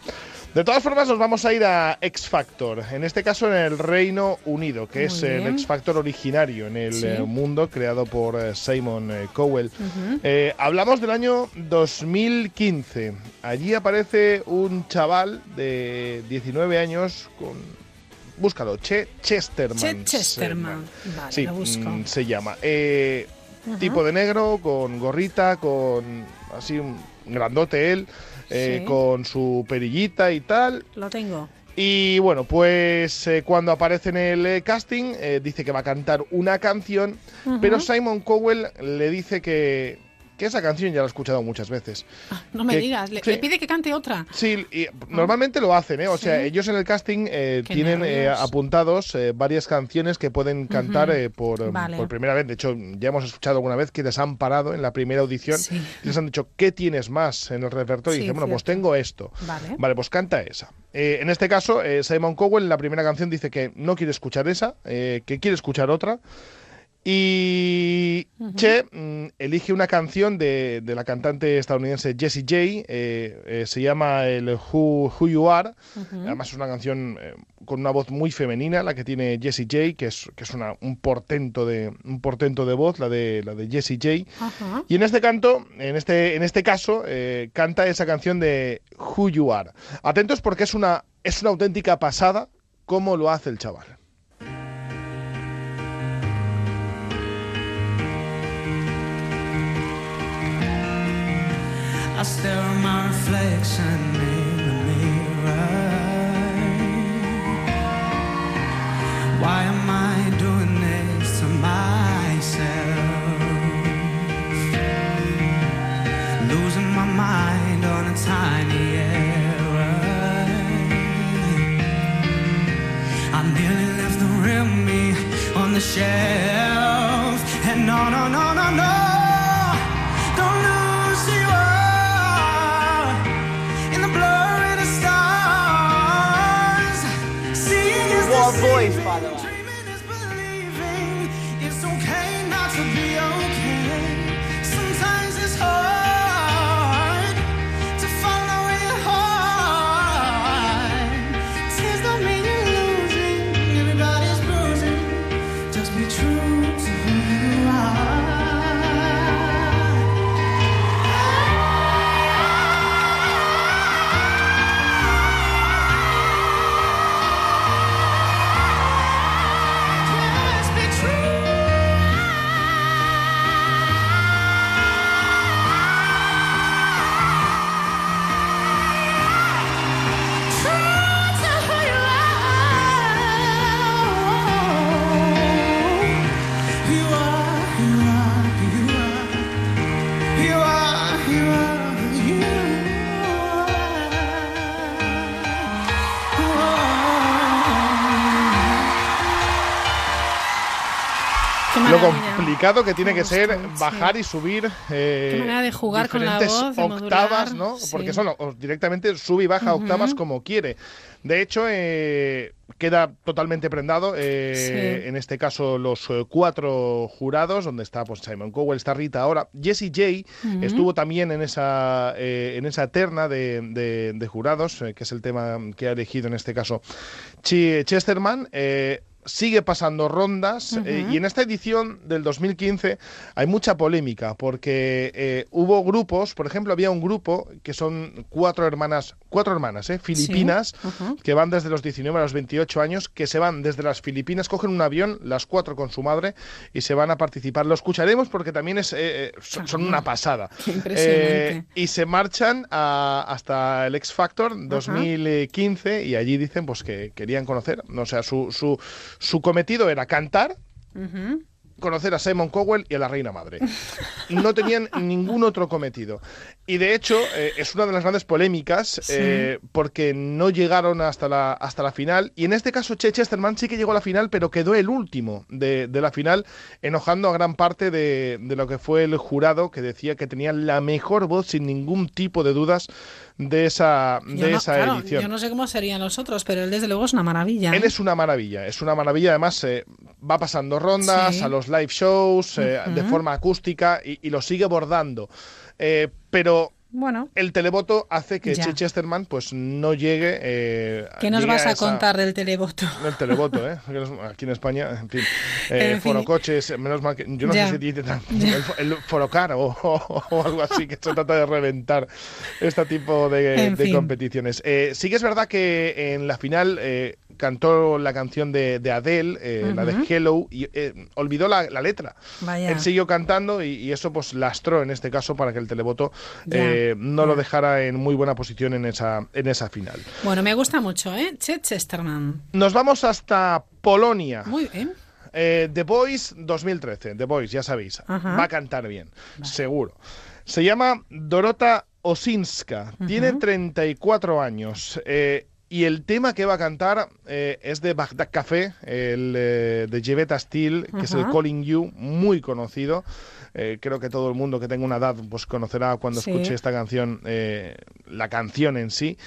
De todas formas, nos vamos a ir a X Factor, en este caso en el Reino Unido, que es el X Factor originario en el eh, mundo, creado por eh, Simon eh, Cowell. hablamos del año 2015. Allí aparece un chaval de 19 años con búscalo, Che Chesterman. Che Chesterman, vale, sí, mm, se llama. Tipo de negro, con gorrita, con así un grandote él. Eh, con su perillita y tal. Lo tengo. Y bueno, pues eh, cuando aparece en el eh, casting dice que va a cantar una canción, pero Simon Cowell le dice que que esa canción ya la he escuchado muchas veces. No me Que- digas, le, sí. le pide que cante otra. Sí, y normalmente lo hacen, ¿eh? O sea, Sí. ellos en el casting eh, tienen eh, apuntados eh, varias canciones que pueden cantar por, Vale. por primera vez. De hecho, ya hemos escuchado alguna vez que les han parado en la primera audición Sí. y les han dicho, ¿qué tienes más en el repertorio? Y dicen, bueno, pues cierto. tengo esto. Vale. Vale, pues canta esa. En este caso, Simon Cowell en la primera canción dice que no quiere escuchar esa, que quiere escuchar otra. Y Che mm, elige una canción de, de la cantante estadounidense Jessie J, eh, eh, se llama el Who, Who You Are, además es una canción eh, con una voz muy femenina, la que tiene Jessie J, que es, que es una- un, portento de, un portento de voz, la de, la de Jessie J. Y en este canto, en este, en este caso, canta esa canción de Who You Are. Atentos porque es una, es una auténtica pasada cómo lo hace el chaval. I stare at my reflection in the mirror. Why am I doing this to myself? Losing my mind on a tiny error. I nearly left the real me on the shelf. And no, no, no, no, no. Complicado que tiene que ser bajar y subir eh, Qué manera de jugar con la de octavas, modular, ¿no? sí. Porque son o- directamente sube y baja octavas como quiere. De hecho, eh, queda totalmente prendado. eh, Sí. En este caso, los cuatro jurados, donde está pues Simon Cowell, está Rita ahora. Jessie J estuvo también en esa, eh, en esa terna de, de- de jurados, que es el tema que ha elegido en este caso Chi- Chesterman. Sigue pasando rondas eh, y en esta edición del 2015 hay mucha polémica porque eh, hubo grupos, por ejemplo, había un grupo que son cuatro hermanas, cuatro hermanas, eh, filipinas, que van desde los 19 a los 28 años, que se van desde las Filipinas, cogen un avión, las cuatro con su madre, y se van a participar. Lo escucharemos porque también es, eh, son, son una pasada. Qué impresionante. Y se marchan a- hasta el X Factor 2015 y allí dicen pues que querían conocer, o sea, su, su, su cometido era cantar, conocer a Simon Cowell y a la Reina Madre. No tenían ningún otro cometido. Y de hecho, eh, es una de las grandes polémicas eh, porque no llegaron hasta la, hasta la final. Y en este caso, Che Chesterman sí que llegó a la final, pero quedó el último de, de la final, enojando a gran parte de, de lo que fue el jurado, que decía que tenía la mejor voz, sin ningún tipo de dudas, de esa, Yo de no- esa claro, edición. Yo no sé cómo serían los otros, pero él desde luego es una maravilla. Él ¿eh? es una maravilla, es una maravilla. Además, eh, va pasando rondas Sí. a los live shows eh, de forma acústica y, y lo sigue bordando. Eh, pero Bueno, el televoto hace que Ya. Che Chesterman pues no llegue. eh, ¿qué nos vas a, esa- contar del televoto? El televoto, ¿eh? Aquí en España, en fin. Eh, En fin. Forocoches, menos mal que. Yo no Ya. sé si dice el, el forocar o, o- o algo así, que se trata de reventar este tipo de, competiciones. Eh, sí que es verdad que en la final eh, cantó la canción de, de Adele, eh, la de. Hello, y eh, olvidó la, la letra. Vaya. Él siguió cantando y, y eso pues lastró en este caso para que el televoto eh, no lo dejara en muy buena posición en esa, en esa final. Bueno, me gusta mucho, ¿eh? Chet Chesterman. Nos vamos hasta Polonia. Muy bien. Eh, The Voice 2013, The Voice, ya sabéis, Ajá. va a cantar bien, seguro. Se llama Dorota Osinska, tiene Ujú. 34 años. eh, y el tema que va a cantar eh, es de Bagdad Café, el eh, de Jevetta Steele, que es el. Calling You, muy conocido. Eh, creo que todo el mundo que tenga una edad pues conocerá cuando Sí. escuche esta canción, eh, la canción en sí.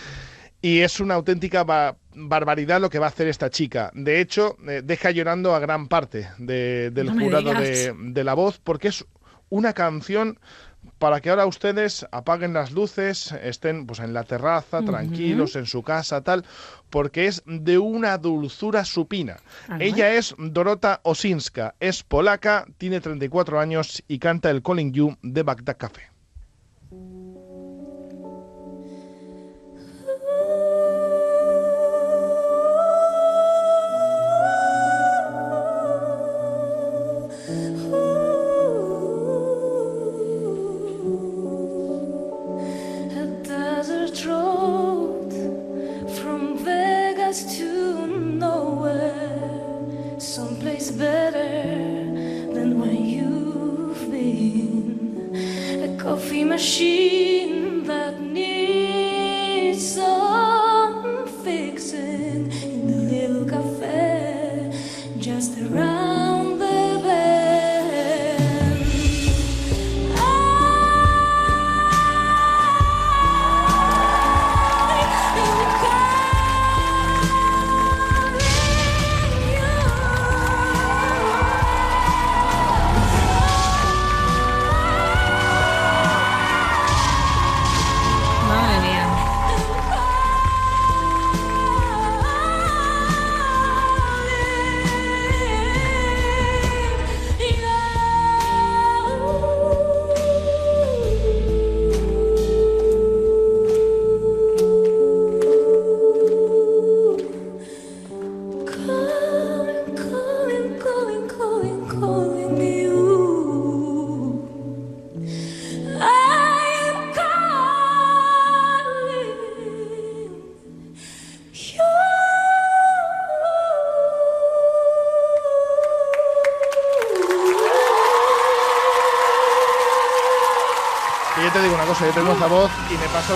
Y es una auténtica ba- barbaridad lo que va a hacer esta chica. De hecho, deja llorando a gran parte de- del No jurado de la voz, porque es una canción para que ahora ustedes apaguen las luces, estén pues en la terraza, tranquilos, en su casa, tal, porque es de una dulzura supina. Ella es Dorota Osinska, es polaca, tiene 34 años y canta el Calling You de Bagdad Café.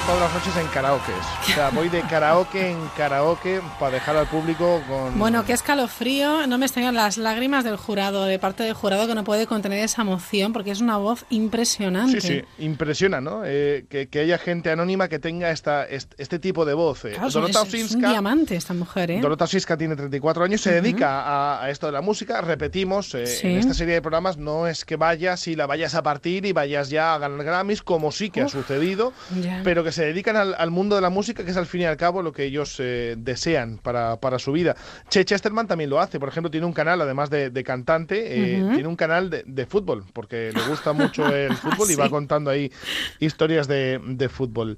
Todas las noches en karaoke. O sea, voy de karaoke en karaoke para dejar al público con... Bueno, qué escalofrío. No me extrañan las lágrimas del jurado, de parte del jurado que no puede contener esa emoción porque es una voz impresionante. Sí, sí, impresiona, ¿no? Eh, que, que haya gente anónima que tenga esta, est- este, tipo de voz. eh. Claro, es, Dorota es un Osinska- diamante esta mujer, ¿eh? Dorota Siska tiene 34 años, se dedica a, a esto de la música. Repetimos, eh, Sí. en esta serie de programas no es que vayas y la vayas a partir y vayas ya a ganar Grammys, como sí que ha sucedido, Ya. pero que se dedican al, al mundo de la música, que es al fin y al cabo lo que ellos eh, desean para, para su vida. Che Chesterman también lo hace, por ejemplo, tiene un canal, además de, de cantante, eh, tiene un canal de, de fútbol, porque le gusta mucho el fútbol y va contando ahí historias de, de fútbol.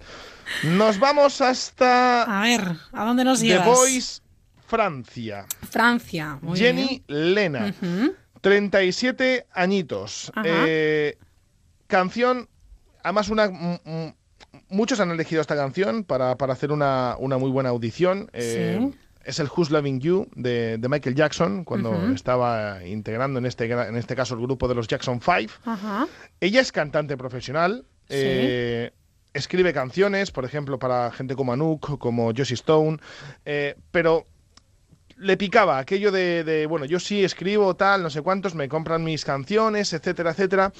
Nos vamos hasta... A ver, ¿a dónde nos The llevas? Voice, Francia. Francia. Muy Jenny bien. Lena, Ujú. 37 añitos. Eh, canción, además una... Muchos han elegido esta canción para, para hacer una, una muy buena audición. Eh, Sí. Es el Who's Loving You de, de Michael Jackson, cuando estaba integrando en este, en este caso el grupo de los Jackson 5. Ajá. Ella es cantante profesional. Sí. eh, escribe canciones, por ejemplo, para gente como Anouk, como Josie Stone, eh, pero le picaba aquello de, de, bueno, yo sí escribo tal, no sé cuántos, me compran mis canciones, etcétera, etcétera.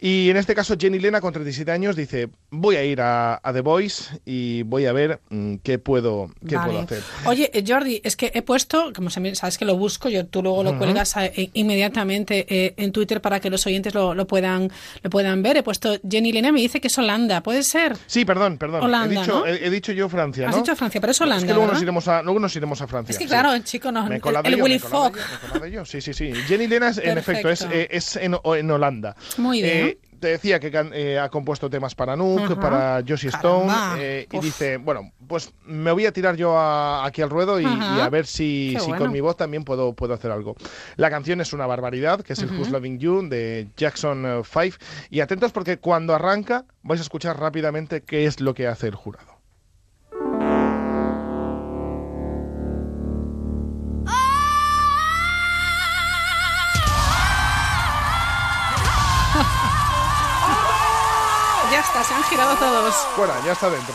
Y en este caso Jenny Lena, con 37 años, dice, voy a ir a, a The Voice y voy a ver mm, qué puedo, qué Vale. puedo hacer. Oye, eh, Jordi, es que he puesto, como sabes que lo busco, yo tú luego lo cuelgas eh, inmediatamente eh, en Twitter para que los oyentes lo, lo puedan lo puedan ver. He puesto Jenny Lena me dice que es Holanda, ¿puede ser? Sí, perdón, perdón. Holanda, he, dicho, ¿no? he, he dicho yo Francia, Has ¿no? dicho Francia, pero es Holanda, Es que luego nos, iremos a, luego nos iremos a Francia. Es que sí. claro, chico no, Me el, yo, Willy yo. Sí, sí, sí. Jenny Lena, es- en efecto, es, eh, es en, en Holanda. Muy bien. Eh, te decía que eh, ha compuesto temas para Ajá. para Josie Stone, eh, y dice, bueno, pues me voy a tirar yo a- aquí al ruedo y, a ver si, si bueno. con mi voz también puedo, puedo hacer algo. La canción es una barbaridad, que es el. Who's Loving You de Jackson 5. y atentos porque cuando arranca vais a escuchar rápidamente qué es lo que hace el jurado. Está, se han girado todos. Fuera, ya está dentro.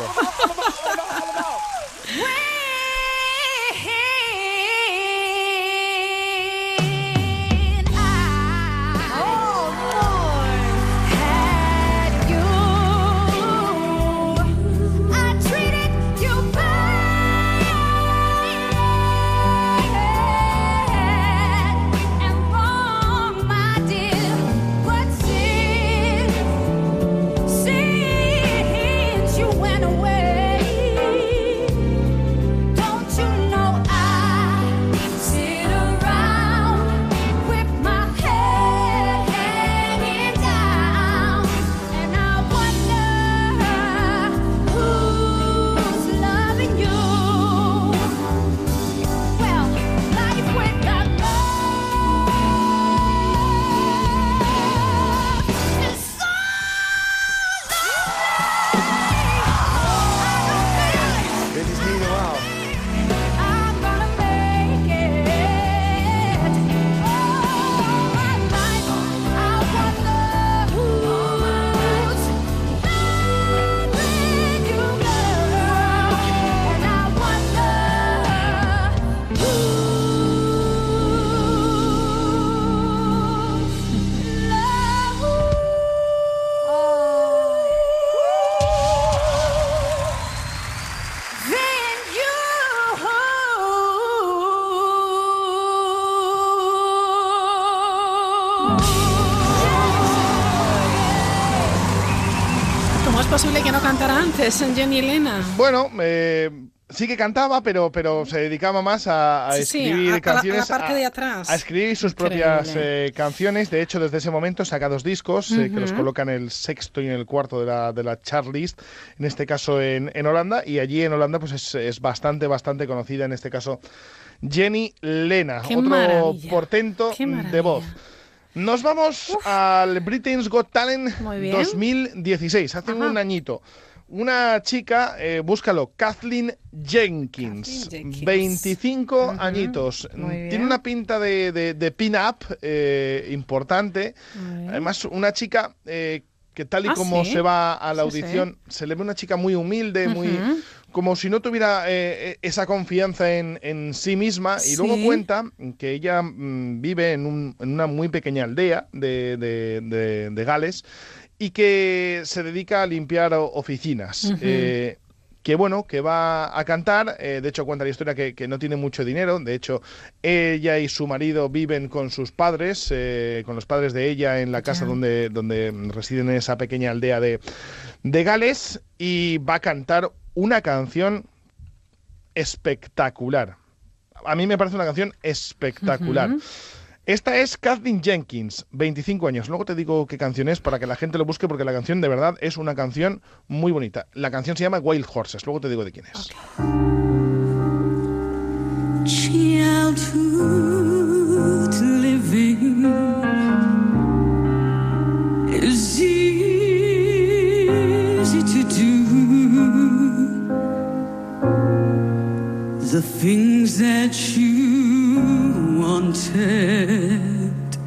Antes Jenny Elena? Bueno, eh, sí que cantaba, pero, pero se dedicaba más a, a Sí, sí, escribir a- a a la canciones. parte de atrás. a escribir sus propias eh, canciones. De hecho, desde ese momento saca dos discos eh, que los Ujú. colocan en el sexto y en el cuarto de la, de la chart list, en este caso en, en Holanda. Y allí en Holanda pues es, es bastante, bastante conocida, en este caso Jenny Lena, Qué otro maravilla, portento qué de voz. Nos vamos al Britain's Got Talent Muy bien. 2016, hace un añito. Una chica, eh, búscalo, Kathleen Jenkins, 25 añitos. Tiene una pinta de, de, de pin-up eh, importante. Además, una chica eh, que tal y Ah, como ¿sí? se va a la Sí, sí. audición, se le ve una chica muy humilde, muy como si no tuviera eh, esa confianza en, en sí misma. Y luego cuenta que ella mm, vive en, un- en una muy pequeña aldea de, de- de- de Gales y que se dedica a limpiar oficinas. Eh, que bueno, que va a cantar, eh, de hecho cuenta la historia que, que no tiene mucho dinero, de hecho ella y su marido viven con sus padres, eh, con los padres de ella en la casa donde, donde residen en esa pequeña aldea de, de Gales y va a cantar una canción espectacular. A mí me parece una canción espectacular. Esta es Kathleen Jenkins, 25 años. Luego te digo qué canción es para que la gente lo busque porque la canción de verdad es una canción muy bonita. La canción se llama Wild Horses. Luego te digo de quién es. Do. The things that you wanted,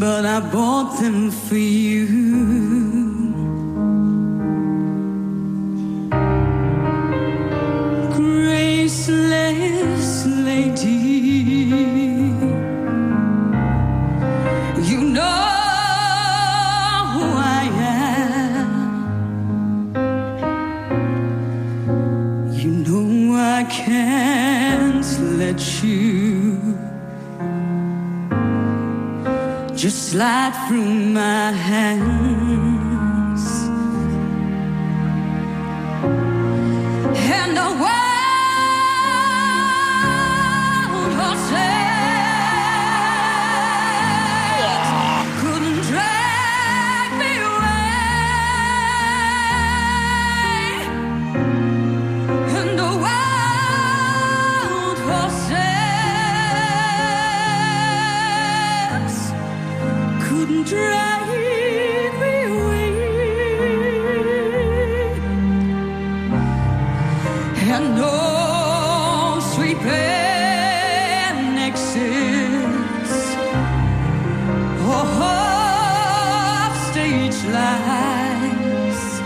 but I bought them for you. Can't you just slide through my hands. And the lies.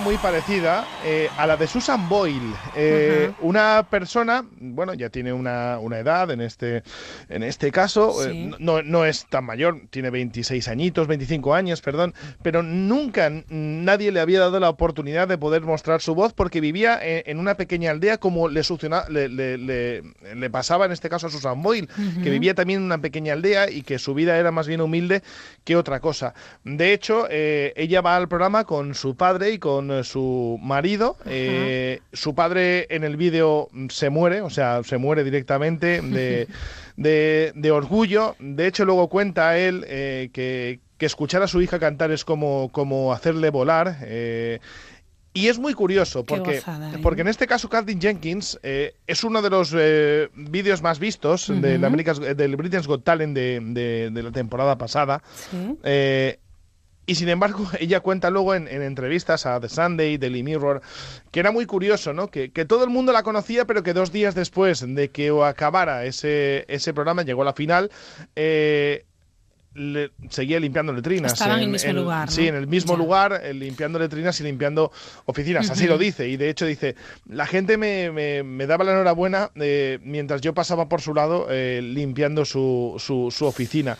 Muy parecida eh, a la de Susan Boyle, eh, una persona, bueno, ya tiene una, una edad en este, en este caso, eh, no, no es tan mayor, tiene 26 añitos, 25 años, perdón, pero nunca nadie le había dado la oportunidad de poder mostrar su voz porque vivía en, en una pequeña aldea como le, succiona- le, le- le- le pasaba en este caso a Susan Boyle, que vivía también en una pequeña aldea y que su vida era más bien humilde que otra cosa. De hecho, eh, ella va al programa con su padre y con eh, su marido. Eh, su padre en el vídeo mm, se muere, o sea, se muere directamente de, de- de orgullo. De hecho, luego cuenta él eh, que, que escuchar a su hija cantar es como, como hacerle volar. eh, y es muy curioso porque, gozada, ¿eh? porque en este caso Kathleen Jenkins eh, es uno de los eh, vídeos más vistos del. America's- del Britain's Got Talent de, de- de la temporada pasada. Sí. Y sin embargo, ella cuenta luego en, en entrevistas a The Sunday, Daily Mirror, que era muy curioso, ¿no? Que, que todo el mundo la conocía, pero que dos días después de que acabara ese, ese programa, llegó la final, eh, le- seguía limpiando letrinas. Estaba en el mismo lugar, ¿no? Sí, en el mismo lugar, eh, limpiando letrinas y limpiando oficinas. Así lo dice. Y de hecho dice, la gente me, me- me daba la enhorabuena eh, mientras yo pasaba por su lado eh, limpiando su, su, su oficina.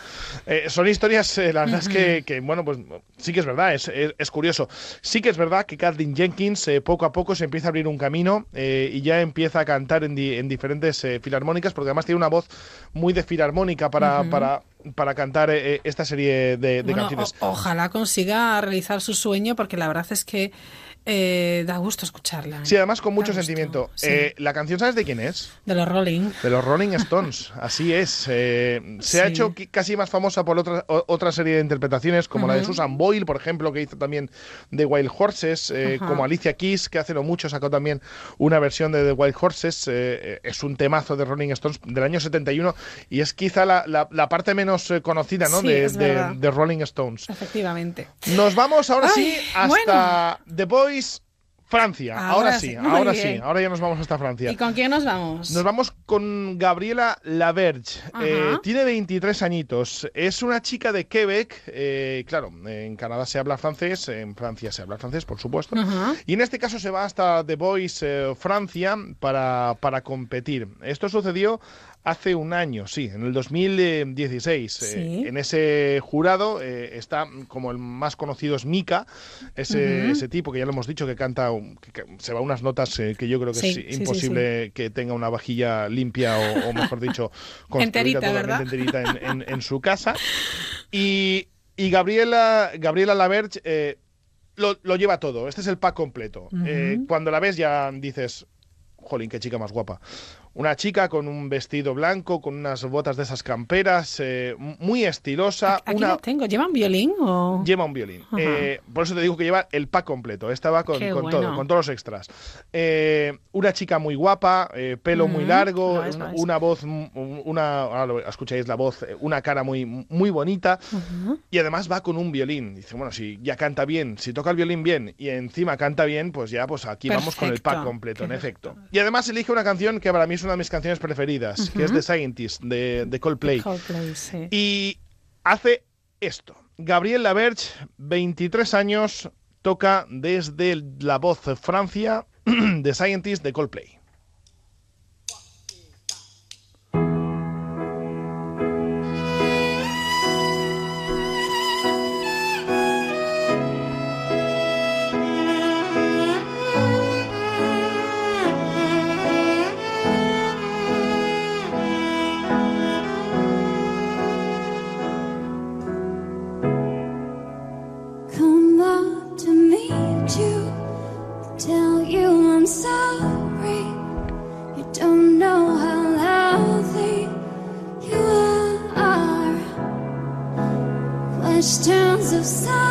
Eh, son historias, la verdad es que, que, bueno, pues sí que es verdad, es, es- es curioso. Sí que es verdad que Kathleen Jenkins eh, poco a poco se empieza a abrir un camino y ya empieza a cantar en, di- en diferentes filarmónicas, porque además tiene una voz muy de filarmónica para, para, para cantar eh, esta serie de, de Bueno, canciones. o- ojalá consiga realizar su sueño porque la verdad es que eh, da gusto escucharla. Sí, además con mucho sentimiento. sí. Eh, la canción, ¿sabes de quién es? De los Rolling. De los Rolling Stones, así es. Eh, se ha hecho casi más famosa por otra, otra serie de interpretaciones, como la de. Susan Boyle, por ejemplo, que hizo también The Wild Horses, eh, como Alicia Keys, que hace no mucho sacó también una versión de The Wild Horses. es un temazo de Rolling Stones del año 71 y es quizá la, la- la parte menos conocida ¿no? Sí, de, Rolling Stones. Efectivamente. Nos vamos ahora Ay, sí hasta The Francia. Ahora, Ahora sí, ahora sí, ahora ya nos vamos hasta Francia. ¿Y con quién nos vamos? Nos vamos con Gabriela Laverge. Eh, tiene 23 añitos. Es una chica de Quebec. eh, claro, en Canadá se habla francés, en Francia se habla francés, por supuesto. Ajá. Y en este caso se va hasta The Voice eh, Francia para, para competir. Esto sucedió hace un año, sí, en el 2016. Eh, Sí. en ese jurado eh, está como el más conocido es Mika, ese, tipo que ya lo hemos dicho que canta, un- que, que se va unas notas eh, que yo creo que Sí, es sí, imposible que tenga una vajilla limpia o, o mejor dicho, construida Enterita, totalmente ¿verdad? enterita en, en- en su casa. Y, y Gabriela, Gabriela Laverge lo, lo lleva todo. Este es el pack completo. Cuando la ves ya dices, jolín, qué chica más guapa. Una chica con un vestido blanco, con unas botas de esas camperas, eh, muy estilosa. Aquí una, lo tengo. ¿Lleva un violín o...? Lleva un violín. Ajá. Eh, por eso te digo que lleva el pack completo. Esta va con, con bueno. todo, con todos los extras. Eh, una chica muy guapa, eh, pelo muy Ujú, largo, lo es, una, es. voz, mm, una, ahora escucháis la voz, eh, una cara muy, muy bonita. Y además va con un violín. Dice, bueno, si ya canta bien, si toca el violín bien y encima canta bien, pues ya pues aquí vamos con el pack Perfecto. completo, en efecto. Y además elige una canción que para mí es una de mis canciones preferidas, que es. The Scientist, de, de Coldplay. Coldplay, sí. Y hace esto. Gabriel Laberge, 23 años, toca desde la voz Francia The Scientist de Coldplay. of.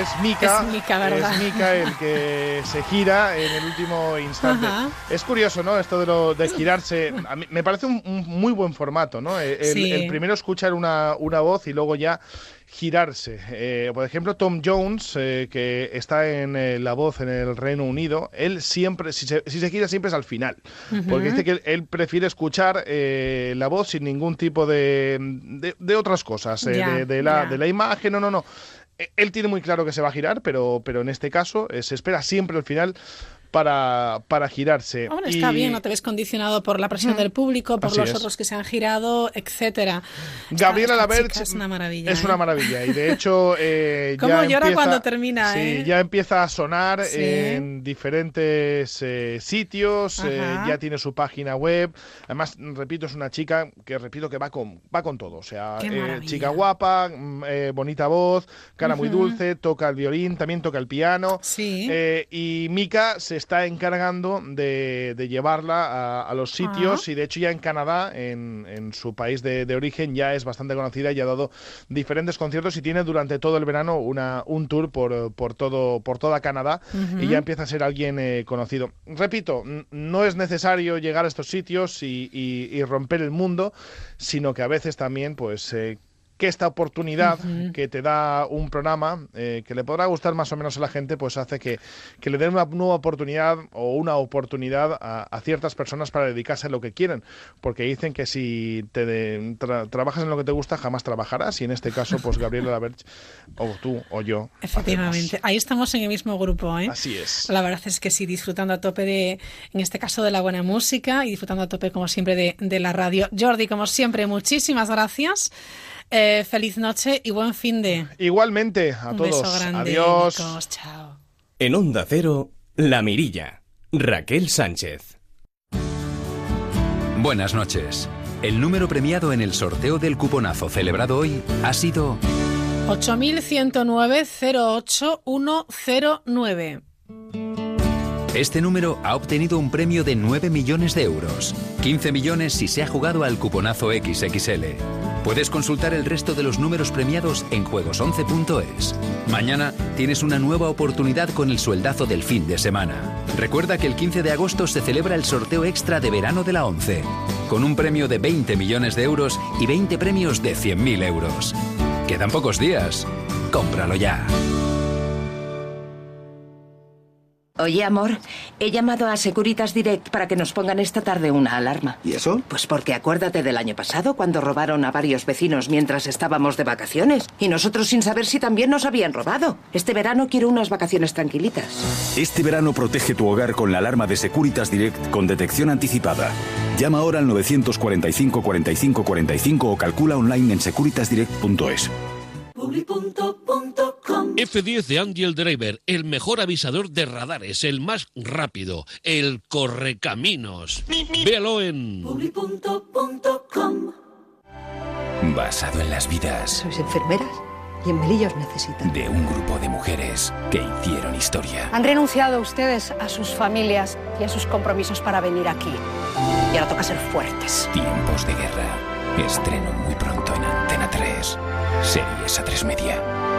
Es Mika. Es Mika, ¿verdad? Es Mika el que se gira en el último instante. Ajá. Es curioso, ¿no? Esto de, lo, de girarse. A mí me parece un, un muy buen formato, ¿no? El, Sí. el primero escuchar una, una voz y luego ya girarse. Eh, por ejemplo, Tom Jones, eh, que está en eh, La Voz en el Reino Unido, él siempre, si se, si se gira, siempre es al final. Porque dice que él, él prefiere escuchar la voz sin ningún tipo de, de, de otras cosas, de, de la, de la imagen, no, no, no. Él tiene muy claro que se va a girar, pero, pero en este caso eh, se espera siempre al final para, para girarse. Está Y- bien, no te ves condicionado por la presión del público, por Así los es. otros que se han girado, etcétera. Gabriela chica es una maravilla. Es ¿eh? una maravilla y de hecho eh, Cómo ya llora empieza- cuando termina, sí, ¿eh? ya empieza a sonar Sí. en diferentes eh, sitios, eh, ya tiene su página web. Además, repito, es una chica que repito que va con va con todo, o sea, eh, chica guapa, mm, bonita voz, cara muy Ujú. dulce, toca el violín, también toca el piano. Sí. Y Mika se está encargando de, de llevarla a, a los sitios y de hecho ya en Canadá, en, en su país de, de origen, ya es bastante conocida y ha dado diferentes conciertos y tiene durante todo el verano una, un tour por, por, todo, por toda Canadá y ya empieza a ser alguien eh, conocido. Repito, no es necesario llegar a estos sitios y, y- y romper el mundo, sino que a veces también pues... eh, que esta oportunidad Ujú. que te da un programa eh, que le podrá gustar más o menos a la gente, pues hace que, que le den una nueva oportunidad o una oportunidad a, a ciertas personas para dedicarse a lo que quieren. Porque dicen que si te de- tra- trabajas en lo que te gusta, jamás trabajarás. Y en este caso, pues Gabriela Laberge, o tú o yo. Efectivamente, ahí estamos en el mismo grupo, ¿eh? Así es. La verdad es que sí, disfrutando a tope de, en este caso, de la buena música y disfrutando a tope, como siempre, de, de la radio. Jordi, como siempre, muchísimas gracias. Eh, feliz noche y buen fin de. Igualmente, a Un todos. beso grande. Adiós. Chao. En Onda Cero, La Mirilla. Raquel Sánchez. Buenas noches. El número premiado en el sorteo del cuponazo celebrado hoy ha sido 8109-08109. Este número ha obtenido un premio de 9 millones de euros. 15 millones si se ha jugado al cuponazo XXL. Puedes consultar el resto de los números premiados en juegos11.es. Mañana tienes una nueva oportunidad con el sueldazo del fin de semana. Recuerda que el 15 de agosto se celebra el sorteo extra de verano de la 11, con un premio de 20 millones de euros y 20 premios de 100.000 euros. Quedan pocos días. Cómpralo ya. Oye, amor, he llamado a Securitas Direct para que nos pongan esta tarde una alarma. ¿Y eso? Pues porque acuérdate del año pasado cuando robaron a varios vecinos mientras estábamos de vacaciones y nosotros sin saber si también nos habían robado. Este verano quiero unas vacaciones tranquilitas. Este verano protege tu hogar con la alarma de Securitas Direct con detección anticipada. Llama ahora al 945 45 45 o calcula online en securitasdirect.es. F10 de Angel Driver, el mejor avisador de radares, el más rápido, el correcaminos. Véalo en... Basado en las vidas. ¿Sois enfermeras? y en Melilla os necesitan. De un grupo de mujeres que hicieron historia. Han renunciado ustedes a sus familias y a sus compromisos para venir aquí. Y ahora toca ser fuertes. Tiempos de guerra. Estreno muy pronto en Antena 3. Series a 3 media.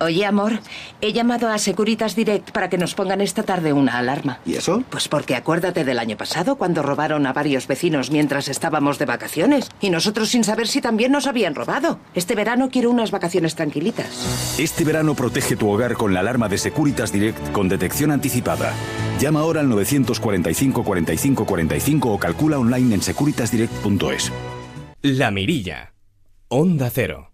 Oye, amor, he llamado a Securitas Direct para que nos pongan esta tarde una alarma. ¿Y eso? Pues porque acuérdate del año pasado cuando robaron a varios vecinos mientras estábamos de vacaciones y nosotros sin saber si también nos habían robado. Este verano quiero unas vacaciones tranquilitas. Este verano protege tu hogar con la alarma de Securitas Direct con detección anticipada. Llama ahora al 945 45 45 o calcula online en securitasdirect.es. La Mirilla. Onda Cero.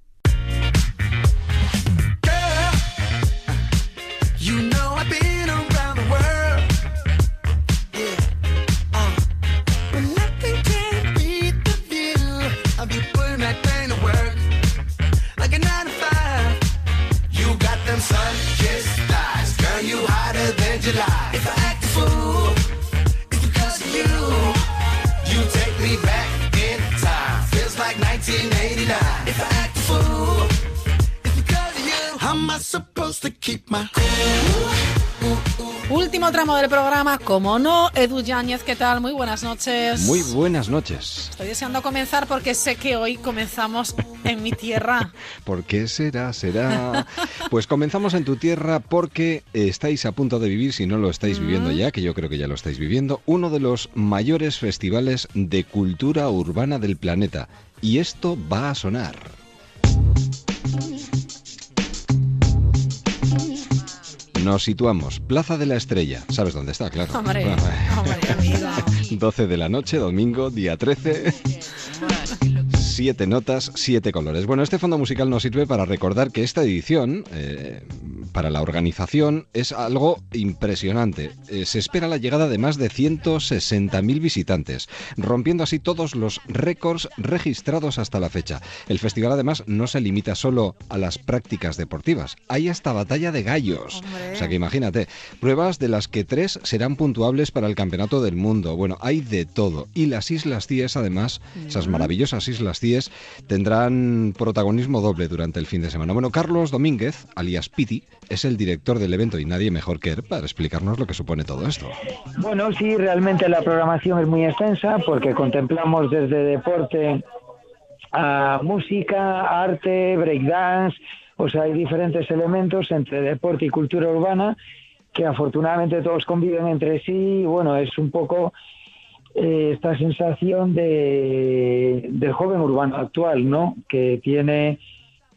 Tramo del programa, como no, Edu Yáñez, ¿qué tal? Muy buenas noches. Muy buenas noches. Estoy deseando comenzar porque sé que hoy comenzamos en mi tierra. ¿Por qué será? Será. Pues comenzamos en tu tierra porque estáis a punto de vivir, si no lo estáis viviendo ya, que yo creo que ya lo estáis viviendo, uno de los mayores festivales de cultura urbana del planeta. Y esto va a sonar. Nos situamos, Plaza de la Estrella. ¿Sabes dónde está? Claro. Hombre, hombre, amiga. 12 de la noche, domingo, día 13. Siete notas, siete colores. Bueno, este fondo musical nos sirve para recordar que esta edición, eh, para la organización, es algo impresionante. Eh, se espera la llegada de más de 160.000 visitantes, rompiendo así todos los récords registrados hasta la fecha. El festival además no se limita solo a las prácticas deportivas, hay hasta batalla de gallos. O sea que imagínate, pruebas de las que tres serán puntuables para el Campeonato del Mundo. Bueno, hay de todo. Y las Islas Cíes, además, esas maravillosas Islas Cíes, tendrán protagonismo doble durante el fin de semana. Bueno, Carlos Domínguez, alias Piti, es el director del evento y nadie mejor que él para explicarnos lo que supone todo esto. Bueno, sí, realmente la programación es muy extensa porque contemplamos desde deporte a música, arte, breakdance, o sea, hay diferentes elementos entre deporte y cultura urbana que afortunadamente todos conviven entre sí y bueno, es un poco esta sensación de, del joven urbano actual, ¿no? Que tiene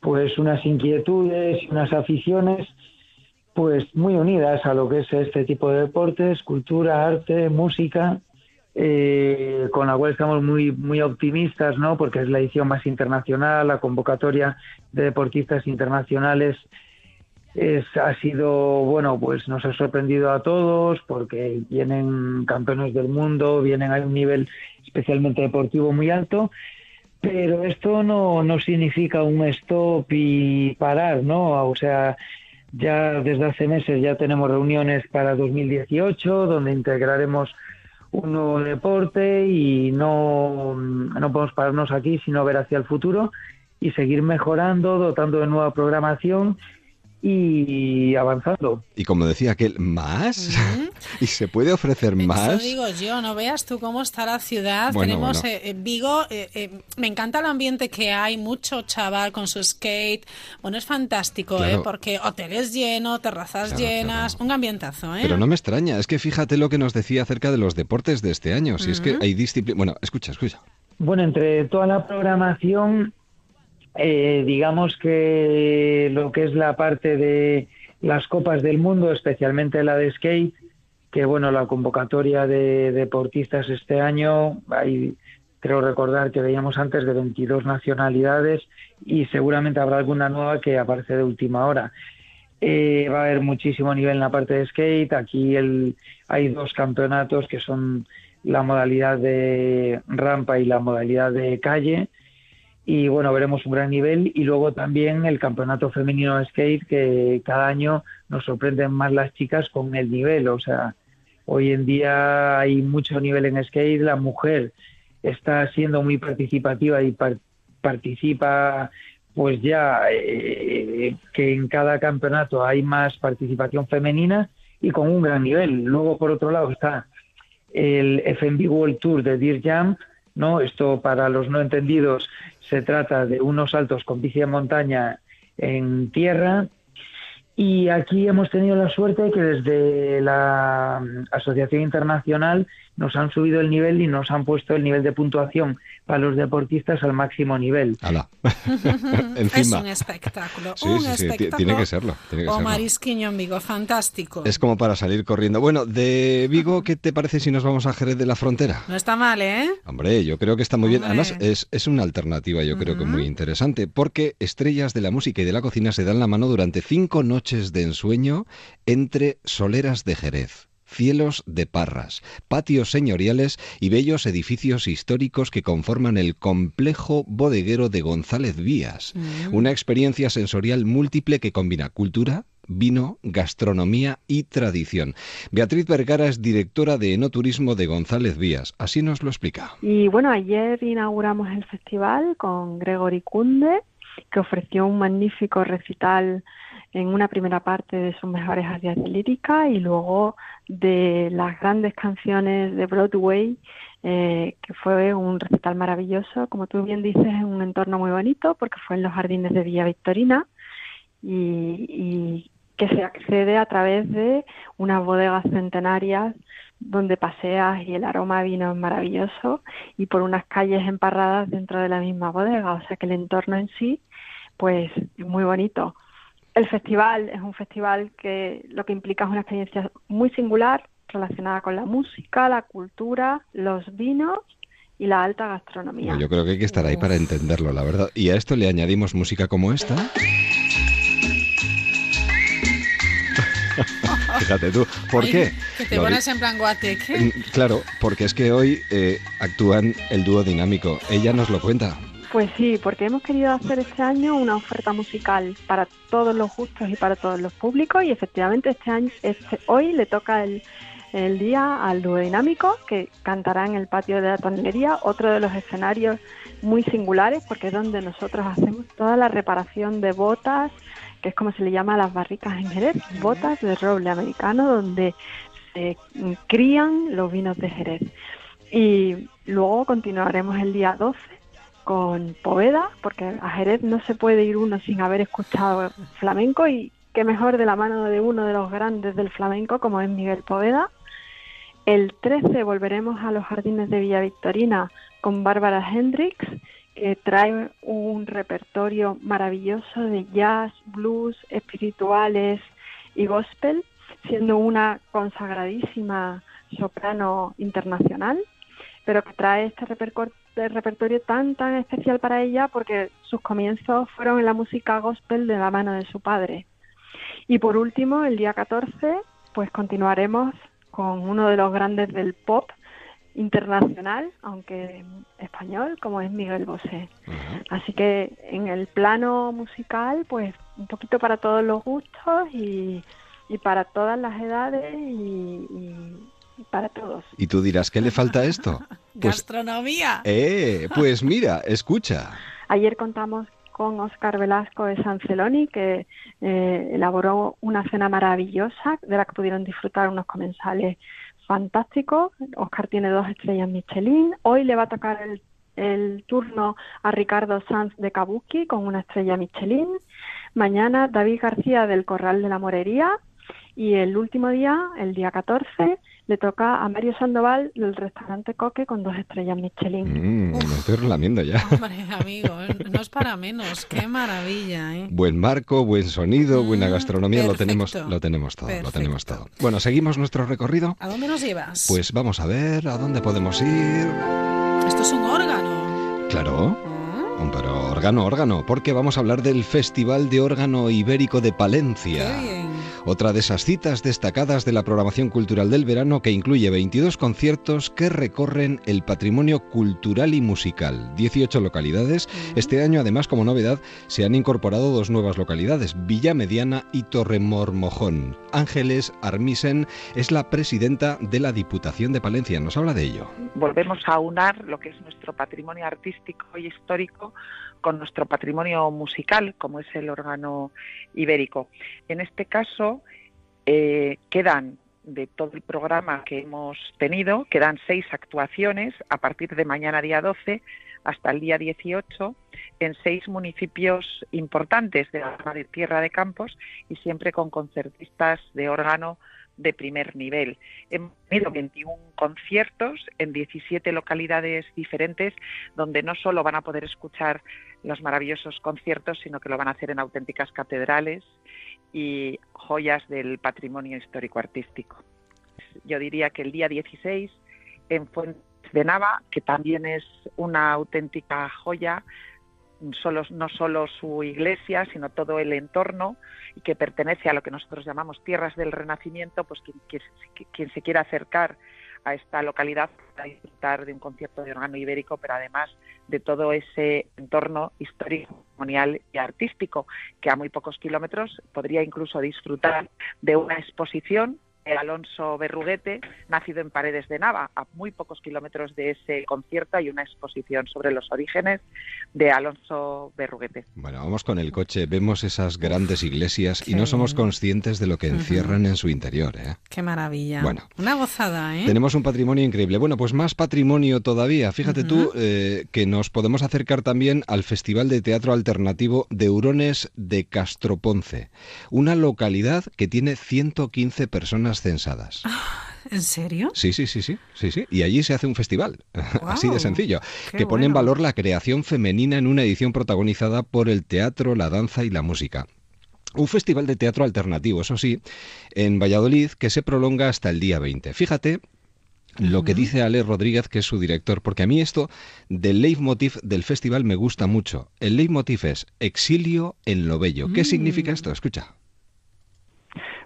pues unas inquietudes unas aficiones pues muy unidas a lo que es este tipo de deportes, cultura, arte, música, eh, con la cual estamos muy muy optimistas, ¿no? Porque es la edición más internacional, la convocatoria de deportistas internacionales es, ha sido, bueno, pues nos ha sorprendido a todos porque vienen campeones del mundo, vienen a un nivel especialmente deportivo muy alto, pero esto no, no significa un stop y parar, ¿no? O sea, ya desde hace meses ya tenemos reuniones para 2018 donde integraremos un nuevo deporte y no, no podemos pararnos aquí, sino ver hacia el futuro y seguir mejorando, dotando de nueva programación y avanzando. Y como decía aquel, ¿más? ¿Y se puede ofrecer Eso más? digo yo, no veas tú cómo está la ciudad. Bueno, Tenemos bueno. eh, Vigo, eh, eh, me encanta el ambiente que hay, mucho chaval con su skate. Bueno, es fantástico, Claro. ¿eh? Porque hoteles llenos, terrazas Claro, llenas, un ambientazo, ¿eh? Pero no me extraña, es que fíjate lo que nos decía acerca de los deportes de este año. Si es que hay disciplina. Bueno, escucha, escucha. Bueno, entre toda la programación, eh, digamos que lo que es la parte de las copas del mundo, especialmente la de skate, que bueno, la convocatoria de deportistas este año, hay, creo recordar que veíamos antes de 22 nacionalidades y seguramente habrá alguna nueva que aparece de última hora. Eh, va a haber muchísimo nivel en la parte de skate. Aquí el, hay dos campeonatos que son la modalidad de rampa y la modalidad de calle. Y bueno, veremos un gran nivel. Y luego también el campeonato femenino de skate, que cada año nos sorprenden más las chicas con el nivel. O sea, hoy en día hay mucho nivel en skate. La mujer está siendo muy participativa y par- participa pues ya eh, que en cada campeonato hay más participación femenina y con un gran nivel. Luego, por otro lado, está el FMB World Tour de Deer Jam, ¿no? Esto para los no entendidos se trata de unos saltos con bici de montaña en tierra. Y aquí hemos tenido la suerte que desde la Asociación Internacional nos han subido el nivel y nos han puesto el nivel de puntuación para los deportistas al máximo nivel. es un espectáculo, Sí, un sí, sí, tiene que serlo, tiene que o serlo. Marisquiño en Vigo, fantástico. Es como para salir corriendo. Bueno, de Vigo, ¿qué te parece si nos vamos a Jerez de la Frontera? No está mal, ¿eh? Hombre, yo creo que está muy bien. Además, es, es una alternativa, yo creo que muy interesante, porque estrellas de la música y de la cocina se dan la mano durante cinco noches de ensueño entre soleras de Jerez. Cielos de Parras, patios señoriales y bellos edificios históricos que conforman el complejo bodeguero de González Vías. Una experiencia sensorial múltiple que combina cultura, vino, gastronomía y tradición. Beatriz Vergara es directora de Enoturismo de González Vías. Así nos lo explica. Y bueno, ayer inauguramos el festival con Gregory Kunde, que ofreció un magnífico recital en una primera parte de sus mejores áreas de lírica y luego de las grandes canciones de Broadway, eh, que fue un recital maravilloso, como tú bien dices, en un entorno muy bonito, porque fue en los jardines de Villa Victorina y, que se accede a través de unas bodegas centenarias donde paseas y el aroma a vino es maravilloso y por unas calles emparradas dentro de la misma bodega, o sea que el entorno en sí pues es muy bonito. El festival es un festival que lo que implica es una experiencia muy singular relacionada con la música, la cultura, los vinos y la alta gastronomía. Yo creo que hay que estar ahí para entenderlo, la verdad. Y a esto le añadimos música como esta. Fíjate tú. ¿Por Ay, qué? Que te Lo pones en plan guateque. Claro, porque es que hoy eh, actúan el dúo dinámico. Ella nos lo cuenta. Pues sí, porque hemos querido hacer este año una oferta musical para todos los gustos y para todos los públicos y efectivamente este año, este, hoy le toca el, el día al dúo dinámico que cantará en el patio de la tonelería, otro de los escenarios muy singulares porque es donde nosotros hacemos toda la reparación de botas, que es como se le llama a las barricas en Jerez, botas de roble americano donde se crían los vinos de Jerez. Y luego continuaremos el día 12 con Poveda, porque a Jerez no se puede ir uno sin haber escuchado flamenco y qué mejor de la mano de uno de los grandes del flamenco como es Miguel Poveda. El 13 volveremos a los jardines de Villa Victorina con Bárbara Hendricks, que trae un repertorio maravilloso de jazz, blues, espirituales y gospel, siendo una consagradísima soprano internacional, pero que trae este de repertorio tan tan especial para ella porque sus comienzos fueron en la música gospel de la mano de su padre. Y por último, el día 14, pues continuaremos con uno de los grandes del pop internacional, aunque español, como es Miguel Bosé. Así que en el plano musical, pues un poquito para todos los gustos y, y para todas las edades y para todos. Y tú dirás, ¿qué le falta a esto? Pues, Gastronomía. eh, pues mira, escucha. Ayer contamos con Oscar Velasco de Sanceloni, que eh, elaboró una cena maravillosa de la que pudieron disfrutar unos comensales fantásticos. Oscar tiene dos estrellas Michelin. Hoy le va a tocar el, el turno a Ricardo Sanz de Kabuki con una estrella Michelin. Mañana David García del Corral de la Morería. Y el último día, el día 14, le toca a Mario Sandoval del restaurante Coque con dos estrellas Michelin. Mm, me estoy relamiendo ya. Hombre, amigo, no es para menos. Qué maravilla, ¿eh? Buen marco, buen sonido, buena gastronomía, lo tenemos, lo tenemos todo, lo tenemos todo. Bueno, seguimos nuestro recorrido. ¿A dónde nos llevas? Pues vamos a ver a dónde podemos ir. Esto es un órgano. Claro. Un pero órgano, órgano, porque vamos a hablar del Festival de Órgano Ibérico de Palencia. Otra de esas citas destacadas de la programación cultural del verano que incluye 22 conciertos que recorren el patrimonio cultural y musical. 18 localidades. Este año, además, como novedad, se han incorporado dos nuevas localidades, Villa Mediana y Torremormojón. Ángeles Armisen es la presidenta de la Diputación de Palencia. Nos habla de ello. volvemos a unar lo que es nuestro patrimonio artístico y histórico con nuestro patrimonio musical, como es el órgano ibérico. En este caso, eh, quedan de todo el programa que hemos tenido, quedan seis actuaciones a partir de mañana día 12 hasta el día 18 en seis municipios importantes de la Tierra de Campos y siempre con concertistas de órgano de primer nivel. Hemos tenido 21 conciertos en 17 localidades diferentes donde no solo van a poder escuchar los maravillosos conciertos, sino que lo van a hacer en auténticas catedrales y joyas del patrimonio histórico-artístico. Yo diría que el día 16 en Fuentes de Nava, que también es una auténtica joya, no solo su iglesia, sino todo el entorno, y que pertenece a lo que nosotros llamamos tierras del Renacimiento, pues quien, quien, quien se quiera acercar a esta localidad para disfrutar de un concierto de órgano ibérico, pero además de todo ese entorno histórico, ceremonial y artístico, que a muy pocos kilómetros podría incluso disfrutar de una exposición Alonso Berruguete, nacido en Paredes de Nava. A muy pocos kilómetros de ese concierto hay una exposición sobre los orígenes de Alonso Berruguete. Bueno, vamos con el coche, vemos esas grandes iglesias y no somos conscientes de lo que encierran en su interior. ¿eh? Qué maravilla. Bueno. Una gozada, ¿eh? Tenemos un patrimonio increíble. Bueno, pues más patrimonio todavía. Fíjate tú eh, que nos podemos acercar también al Festival de Teatro Alternativo de Hurones de Castroponce, una localidad que tiene 115 personas censadas. ¿En serio? Sí, sí, sí, sí, sí, sí. Y allí se hace un festival, así de sencillo, que pone en valor la creación femenina en una edición protagonizada por el teatro, la danza y la música. Un festival de teatro alternativo, eso sí, en Valladolid, que se prolonga hasta el día 20. Fíjate lo que dice Ale Rodríguez, que es su director, porque a mí esto del leitmotiv del festival me gusta mucho. El leitmotiv es exilio en lo bello. ¿Qué significa esto? Escucha.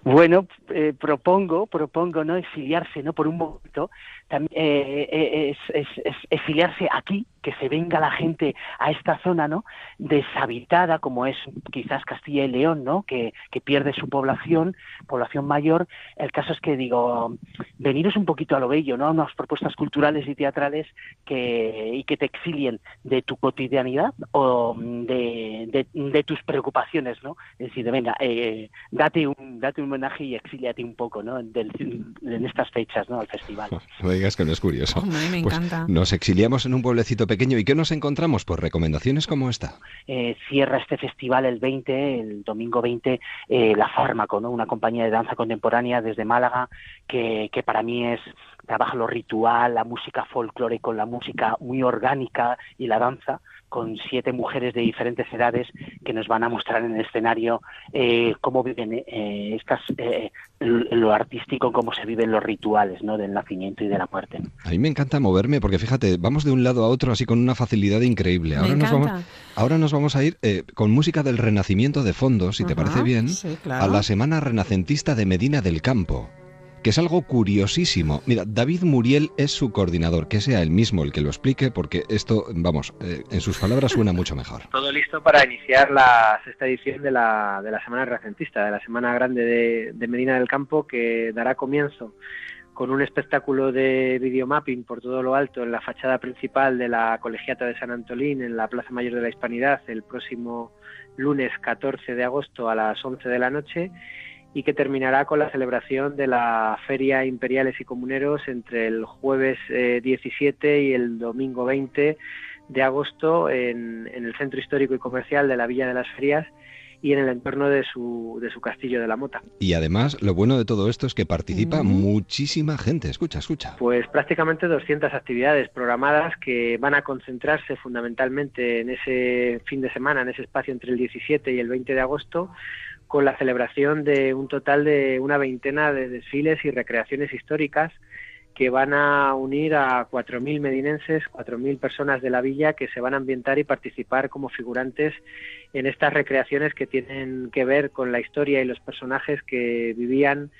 Bueno, eh, propongo, propongo no exiliarse, no por un momento, también eh, eh, es, es- exiliarse aquí, que se venga la gente a esta zona, ¿no? Deshabitada, como es quizás Castilla y León, ¿no? Que, que pierde su población, población mayor. El caso es que digo, veniros un poquito a lo bello, ¿no? A unas propuestas culturales y teatrales que y que te exilien de tu cotidianidad o de, de, tus preocupaciones, ¿no? Es decir, de, venga, eh, date un date un homenaje y exíliate un poco, ¿no? Del- en estas fechas, ¿no? Al festival. No digas que no es curioso. Hombre, me Pues encanta. nos exiliamos en un pueblecito pequeño y ¿qué nos encontramos? Pues recomendaciones como esta. eh, cierra este festival el 20, el domingo 20, eh, La Fármaco, ¿no? una compañía de danza contemporánea desde Málaga que, que para mí es trabaja lo ritual, la música folclore con la música muy orgánica y la danza con siete mujeres de diferentes edades que nos van a mostrar en el escenario eh, cómo viven eh, estas eh, lo artístico, cómo se viven los rituales ¿no? del nacimiento y de la muerte. A mí me encanta moverme porque fíjate, vamos de un lado a otro así con una facilidad increíble. Me Ahora, nos vamos, ahora nos vamos a ir eh, con música del Renacimiento de fondo, si te parece bien, sí, claro. a la Semana Renacentista de Medina del Campo. Que es algo curiosísimo. Mira, David Muriel es su coordinador, que sea él mismo el que lo explique, porque esto, vamos, eh, en sus palabras suena mucho mejor. Todo listo para iniciar la sexta edición de la, de la Semana Renacentista, de la Semana Grande de, de Medina del Campo, que dará comienzo con un espectáculo de videomapping por todo lo alto en la fachada principal de la Colegiata de San Antolín, en la Plaza Mayor de la Hispanidad, el próximo lunes 14 de agosto a las 11 de la noche y que terminará con la celebración de la Feria Imperiales y Comuneros entre el jueves eh, 17 y el domingo 20 de agosto en, en el centro histórico y comercial de la Villa de las Ferias y en el entorno de su, de su castillo de la Mota. Y además, lo bueno de todo esto es que participa muchísima gente. Escucha, escucha. Pues prácticamente 200 actividades programadas que van a concentrarse fundamentalmente en ese fin de semana, en ese espacio entre el 17 y el 20 de agosto, con la celebración de un total de una veintena de desfiles y recreaciones históricas que van a unir a 4.000 medinenses, 4.000 personas de la villa que se van a ambientar y participar como figurantes en estas recreaciones que tienen que ver con la historia y los personajes que vivían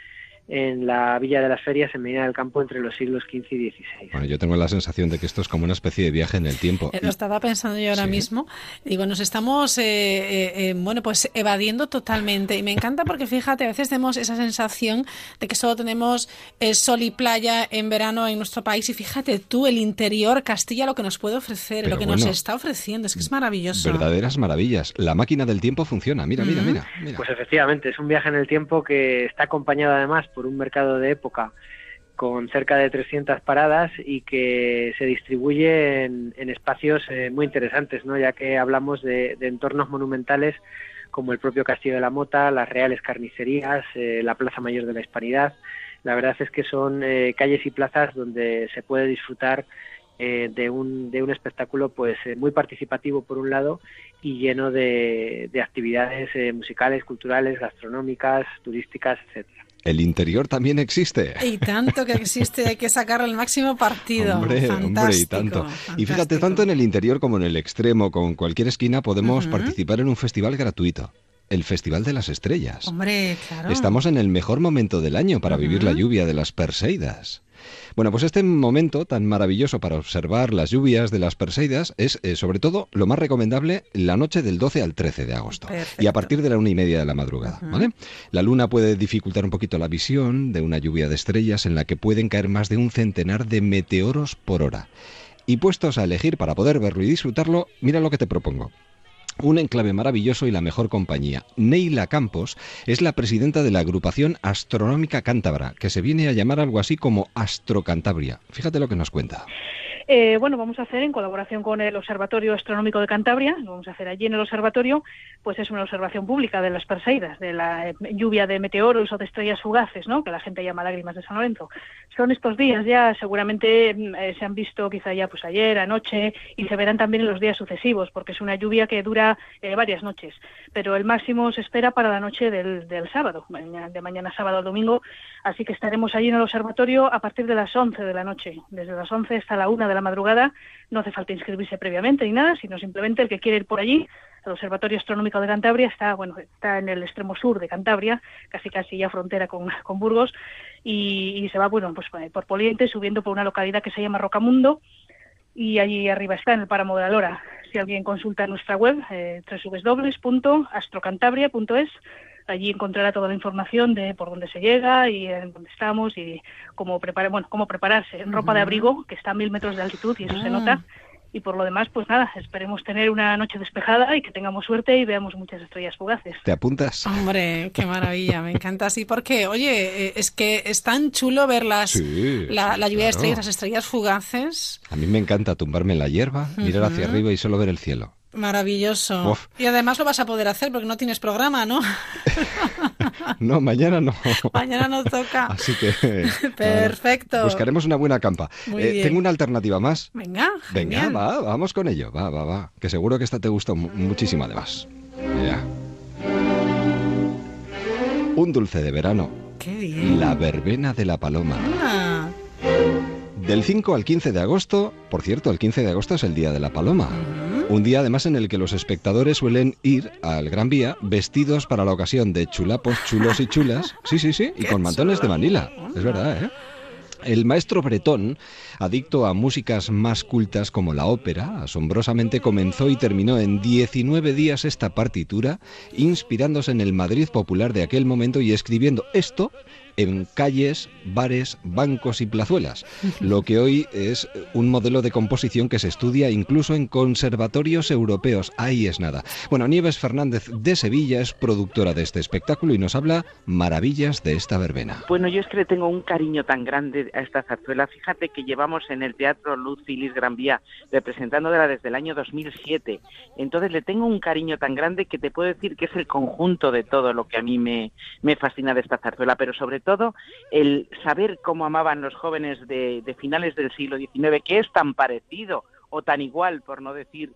en la Villa de las Ferias en Medina del Campo entre los siglos XV y XVI. Bueno, yo tengo la sensación de que esto es como una especie de viaje en el tiempo. Eh, Lo estaba pensando yo ahora mismo. Digo, nos estamos, eh, eh, eh, bueno, pues evadiendo totalmente. Y me encanta porque, fíjate, a veces tenemos esa sensación de que solo tenemos eh, sol y playa en verano en nuestro país. Y fíjate tú, el interior, Castilla, lo que nos puede ofrecer, Pero lo que nos bueno, está ofreciendo. Es que es maravilloso. Verdaderas maravillas. La máquina del tiempo funciona. Mira, mira, mira. mira. Pues efectivamente, es un viaje en el tiempo que está acompañado además por un mercado de época con cerca de 300 paradas y que se distribuye en, espacios eh, muy interesantes, ¿no? ya que hablamos de, entornos monumentales como el propio Castillo de la Mota, las Reales Carnicerías, eh, la Plaza Mayor de la Hispanidad. La verdad es que son eh, calles y plazas donde se puede disfrutar eh, de, un, de un espectáculo pues muy participativo por un lado y lleno de, de actividades musicales, culturales, gastronómicas, turísticas, etcétera. El interior también existe. Y tanto que existe, hay que sacarle el máximo partido. Hombre, Fantástico, hombre, y tanto. Y fíjate, tanto en el interior como en el extremo, con cualquier esquina, podemos participar en un festival gratuito. El Festival de las Estrellas. Hombre, claro. Estamos en el mejor momento del año para vivir la lluvia de las Perseidas. Bueno, pues este momento tan maravilloso para observar las lluvias de las Perseidas es, eh, sobre todo, lo más recomendable la noche del 12 al 13 de agosto. Y a partir de la una y media de la madrugada, ¿vale? La luna puede dificultar un poquito la visión de una lluvia de estrellas en la que pueden caer más de un centenar de meteoros por hora. Y puestos a elegir para poder verlo y disfrutarlo, mira lo que te propongo. Un enclave maravilloso y la mejor compañía. Neila Campos es la presidenta de la agrupación astronómica cántabra, que se viene a llamar algo así como Astrocantabria. Fíjate lo que nos cuenta. Eh, bueno, vamos a hacer en colaboración con el Observatorio Astronómico de Cantabria, lo vamos a hacer allí en el observatorio, pues es una observación pública de las Perseidas, de la eh, lluvia de meteoros o de estrellas fugaces, ¿no? que la gente llama lágrimas de San Lorenzo. Son estos días ya, seguramente mm, eh, se han visto quizá ya pues ayer, anoche, y se verán también en los días sucesivos, porque es una lluvia que dura varias noches, pero el máximo se espera para la noche del, del sábado, de mañana sábado al domingo, así que estaremos allí en el observatorio a partir de las 11 de la noche, desde las 11 hasta la 1 de la madrugada, no hace falta inscribirse previamente ni nada, sino simplemente el que quiere ir por allí, el Observatorio Astronómico de Cantabria está, bueno, está en el extremo sur de Cantabria, casi casi ya frontera con, con Burgos, y, se va, bueno, pues por Poliente, subiendo por una localidad que se llama Rocamundo, y allí arriba está, en el páramo de la. Si alguien consulta nuestra web, eh, www.astrocantabria.es, allí encontrará toda la información de por dónde se llega y en dónde estamos y cómo, preparar, bueno, cómo prepararse. En ropa de abrigo, que está a mil metros de altitud y eso se Ah. nota. Y por lo demás, pues nada, esperemos tener una noche despejada y que tengamos suerte y veamos muchas estrellas fugaces. ¿Te apuntas? Hombre, qué maravilla, me encanta así porque, oye, eh, es que es tan chulo ver las, Sí, la, la lluvia de estrellas, las estrellas fugaces, A mí me encanta tumbarme en la hierba, mirar hacia Ujú. arriba y solo ver el cielo. Maravilloso. Uf. Y además lo vas a poder hacer porque no tienes programa, ¿no? No, mañana no. Mañana no toca. Así que... Perfecto. Buscaremos una buena campa. Eh, tengo una alternativa más. Venga, Venga, genial. va, vamos con ello. Va, va, va. Que seguro que esta te gusta mu- muchísimo además. Ya. Un dulce de verano. Qué bien. La verbena de la paloma. Ah, Del 5 al 15 de agosto, por cierto, el 15 de agosto es el Día de la Paloma. Un día además en el que los espectadores suelen ir al Gran Vía vestidos para la ocasión de chulapos, chulos y chulas. Sí, sí, sí, y con mantones de Manila. Es verdad, ¿eh? El maestro bretón, adicto a músicas más cultas como la ópera, asombrosamente comenzó y terminó en 19 días esta partitura, inspirándose en el Madrid popular de aquel momento y escribiendo esto en calles, bares, bancos y plazuelas, lo que hoy es un modelo de composición que se estudia incluso en conservatorios europeos. Ahí es nada. Bueno, Nieves Fernández de Sevilla es productora de este espectáculo y nos habla maravillas de esta verbena. Bueno, yo es que le tengo un cariño tan grande a esta zarzuela. Fíjate que llevamos en el Teatro Luz Filis Gran Vía representándola desde el año 2007. Entonces le tengo un cariño tan grande que te puedo decir que es el conjunto de todo lo que a mí me, me fascina de esta zarzuela, pero sobre todo el saber cómo amaban los jóvenes de, de finales del siglo XIX, que es tan parecido o tan igual, por no decir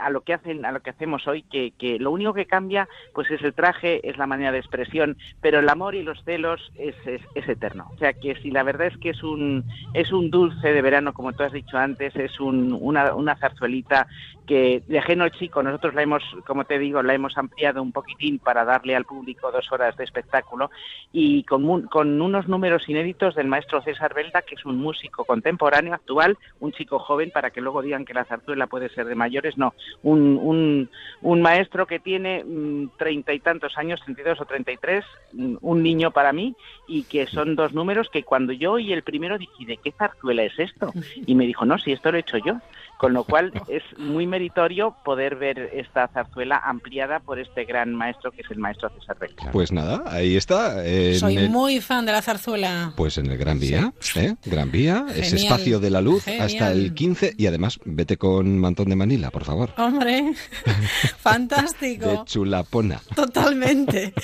a lo que hacen, a lo que hacemos hoy, que, que lo único que cambia, pues es el traje, es la manera de expresión, pero el amor y los celos es, es, eterno. O sea que si la verdad es que es un, es un dulce de verano, como tú has dicho antes, es un, una, una zarzuelita que de ajeno chico, nosotros la hemos, como te digo, la hemos ampliado un poquitín para darle al público dos horas de espectáculo y con, con unos números inéditos del maestro César Belda, que es un músico contemporáneo actual, un chico joven, para que luego digan que la zarzuela puede ser de mayores, no, un, un, un maestro que tiene mm, treinta y tantos años, 32 o 33, mm, un niño para mí, y que son dos números que cuando yo oí el primero dije, ¿de qué zarzuela es esto? Y me dijo, no, si esto lo he hecho yo. Con lo cual es muy meritorio poder ver esta zarzuela ampliada por este gran maestro que es el maestro César Belda. Pues nada, ahí está. en Soy el- muy fan de la zarzuela. Pues en el Gran Vía, ¿eh? Gran Vía, ese Genial, espacio de la luz genial. hasta el 15 y además vete con mantón de Manila, por favor. Hombre, fantástico. De chulapona. Totalmente.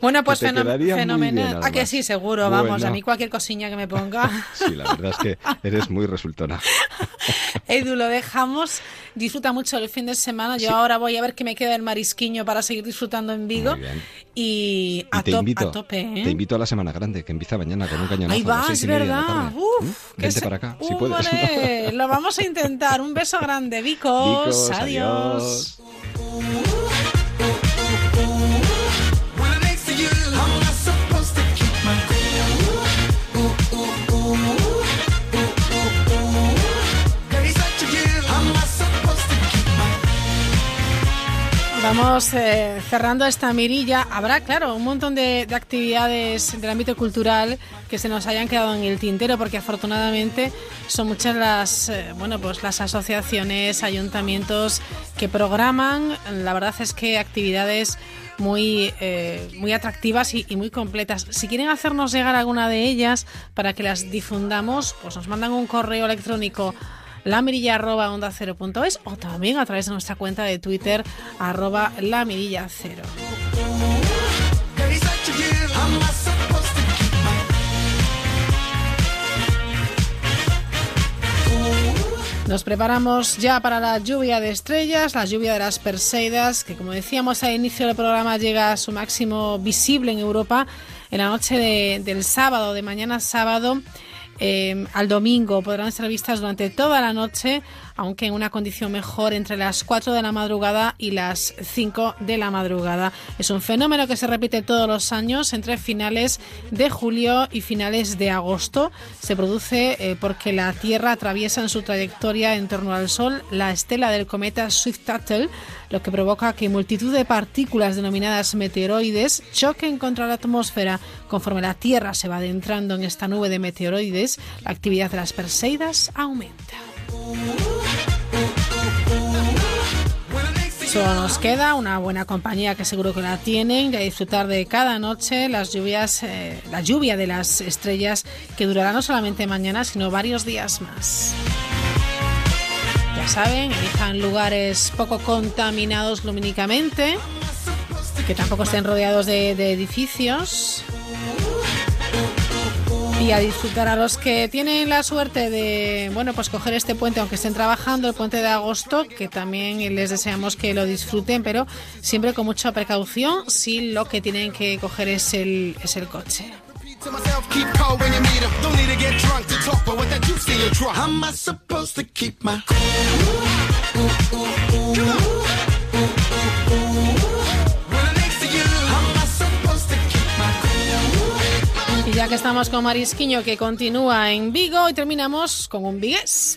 Bueno, pues feno- fenomenal. bien, ah, que sí, seguro, vamos. A mí cualquier cosilla que me ponga. Sí, la verdad es que eres muy resultona. Edu, lo dejamos. Disfruta mucho el fin de semana. Yo ahora voy a ver qué me queda del marisquiño para seguir disfrutando en Vigo. Y a, Y te top- invito, a tope, ¿eh? te invito a la Semana Grande, que empieza mañana con un cañonazo. Ahí a las va, seis es verdad. tarde. Uf, ¿Mm? Vente se- para acá, si puedes. Hombre, lo vamos a intentar. Un beso grande, Vicos. Vicos, adiós. adiós. Vamos eh, cerrando esta mirilla. Habrá, claro, un montón de, de actividades del ámbito cultural que se nos hayan quedado en el tintero, porque afortunadamente son muchas las, eh, bueno, pues las asociaciones, ayuntamientos que programan. La verdad es que actividades muy, eh, muy atractivas y, y muy completas. Si quieren hacernos llegar alguna de ellas para que las difundamos, pues nos mandan un correo electrónico la mirilla arroba onda cero punto es o también a través de nuestra cuenta de Twitter arroba la mirilla cero. Nos preparamos ya para la lluvia de estrellas, la lluvia de las Perseidas, que como decíamos al inicio del programa llega a su máximo visible en Europa en la noche de- del sábado, de mañana sábado eh, al domingo. Podrán ser vistas durante toda la noche, aunque en una condición mejor entre las 4 de la madrugada y las 5 de la madrugada. Es un fenómeno que se repite todos los años entre finales de julio y finales de agosto. Se produce eh, porque la Tierra atraviesa en su trayectoria en torno al Sol la estela del cometa Swift-Tuttle, lo que provoca que multitud de partículas denominadas meteoroides choquen contra la atmósfera. Conforme la Tierra se va adentrando en esta nube de meteoroides, la actividad de las Perseidas aumenta. Solo nos queda una buena compañía que seguro que la tienen a disfrutar de cada noche las lluvias, eh, la lluvia de las estrellas que durará no solamente mañana sino varios días más. Ya saben, elijan lugares poco contaminados lumínicamente, que tampoco estén rodeados de, de edificios. Y a disfrutar a los que tienen la suerte de, bueno, pues coger este puente, aunque estén trabajando, el puente de agosto, que también les deseamos que lo disfruten, pero siempre con mucha precaución si lo que tienen que coger es el, es el coche. Ya que estamos con Marisquiño, que continúa en Vigo, y terminamos con un vigués.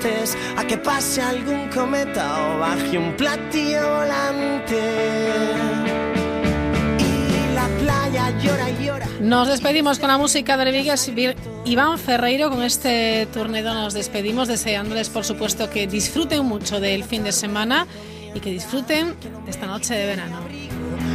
a que pase algún cometa o baje un platillo volante. Y la playa llora y llora. Nos despedimos con la música de Vigues Iván Ferreiro. Con este torneo nos despedimos deseándoles, por supuesto, que disfruten mucho del fin de semana y que disfruten de esta noche de verano.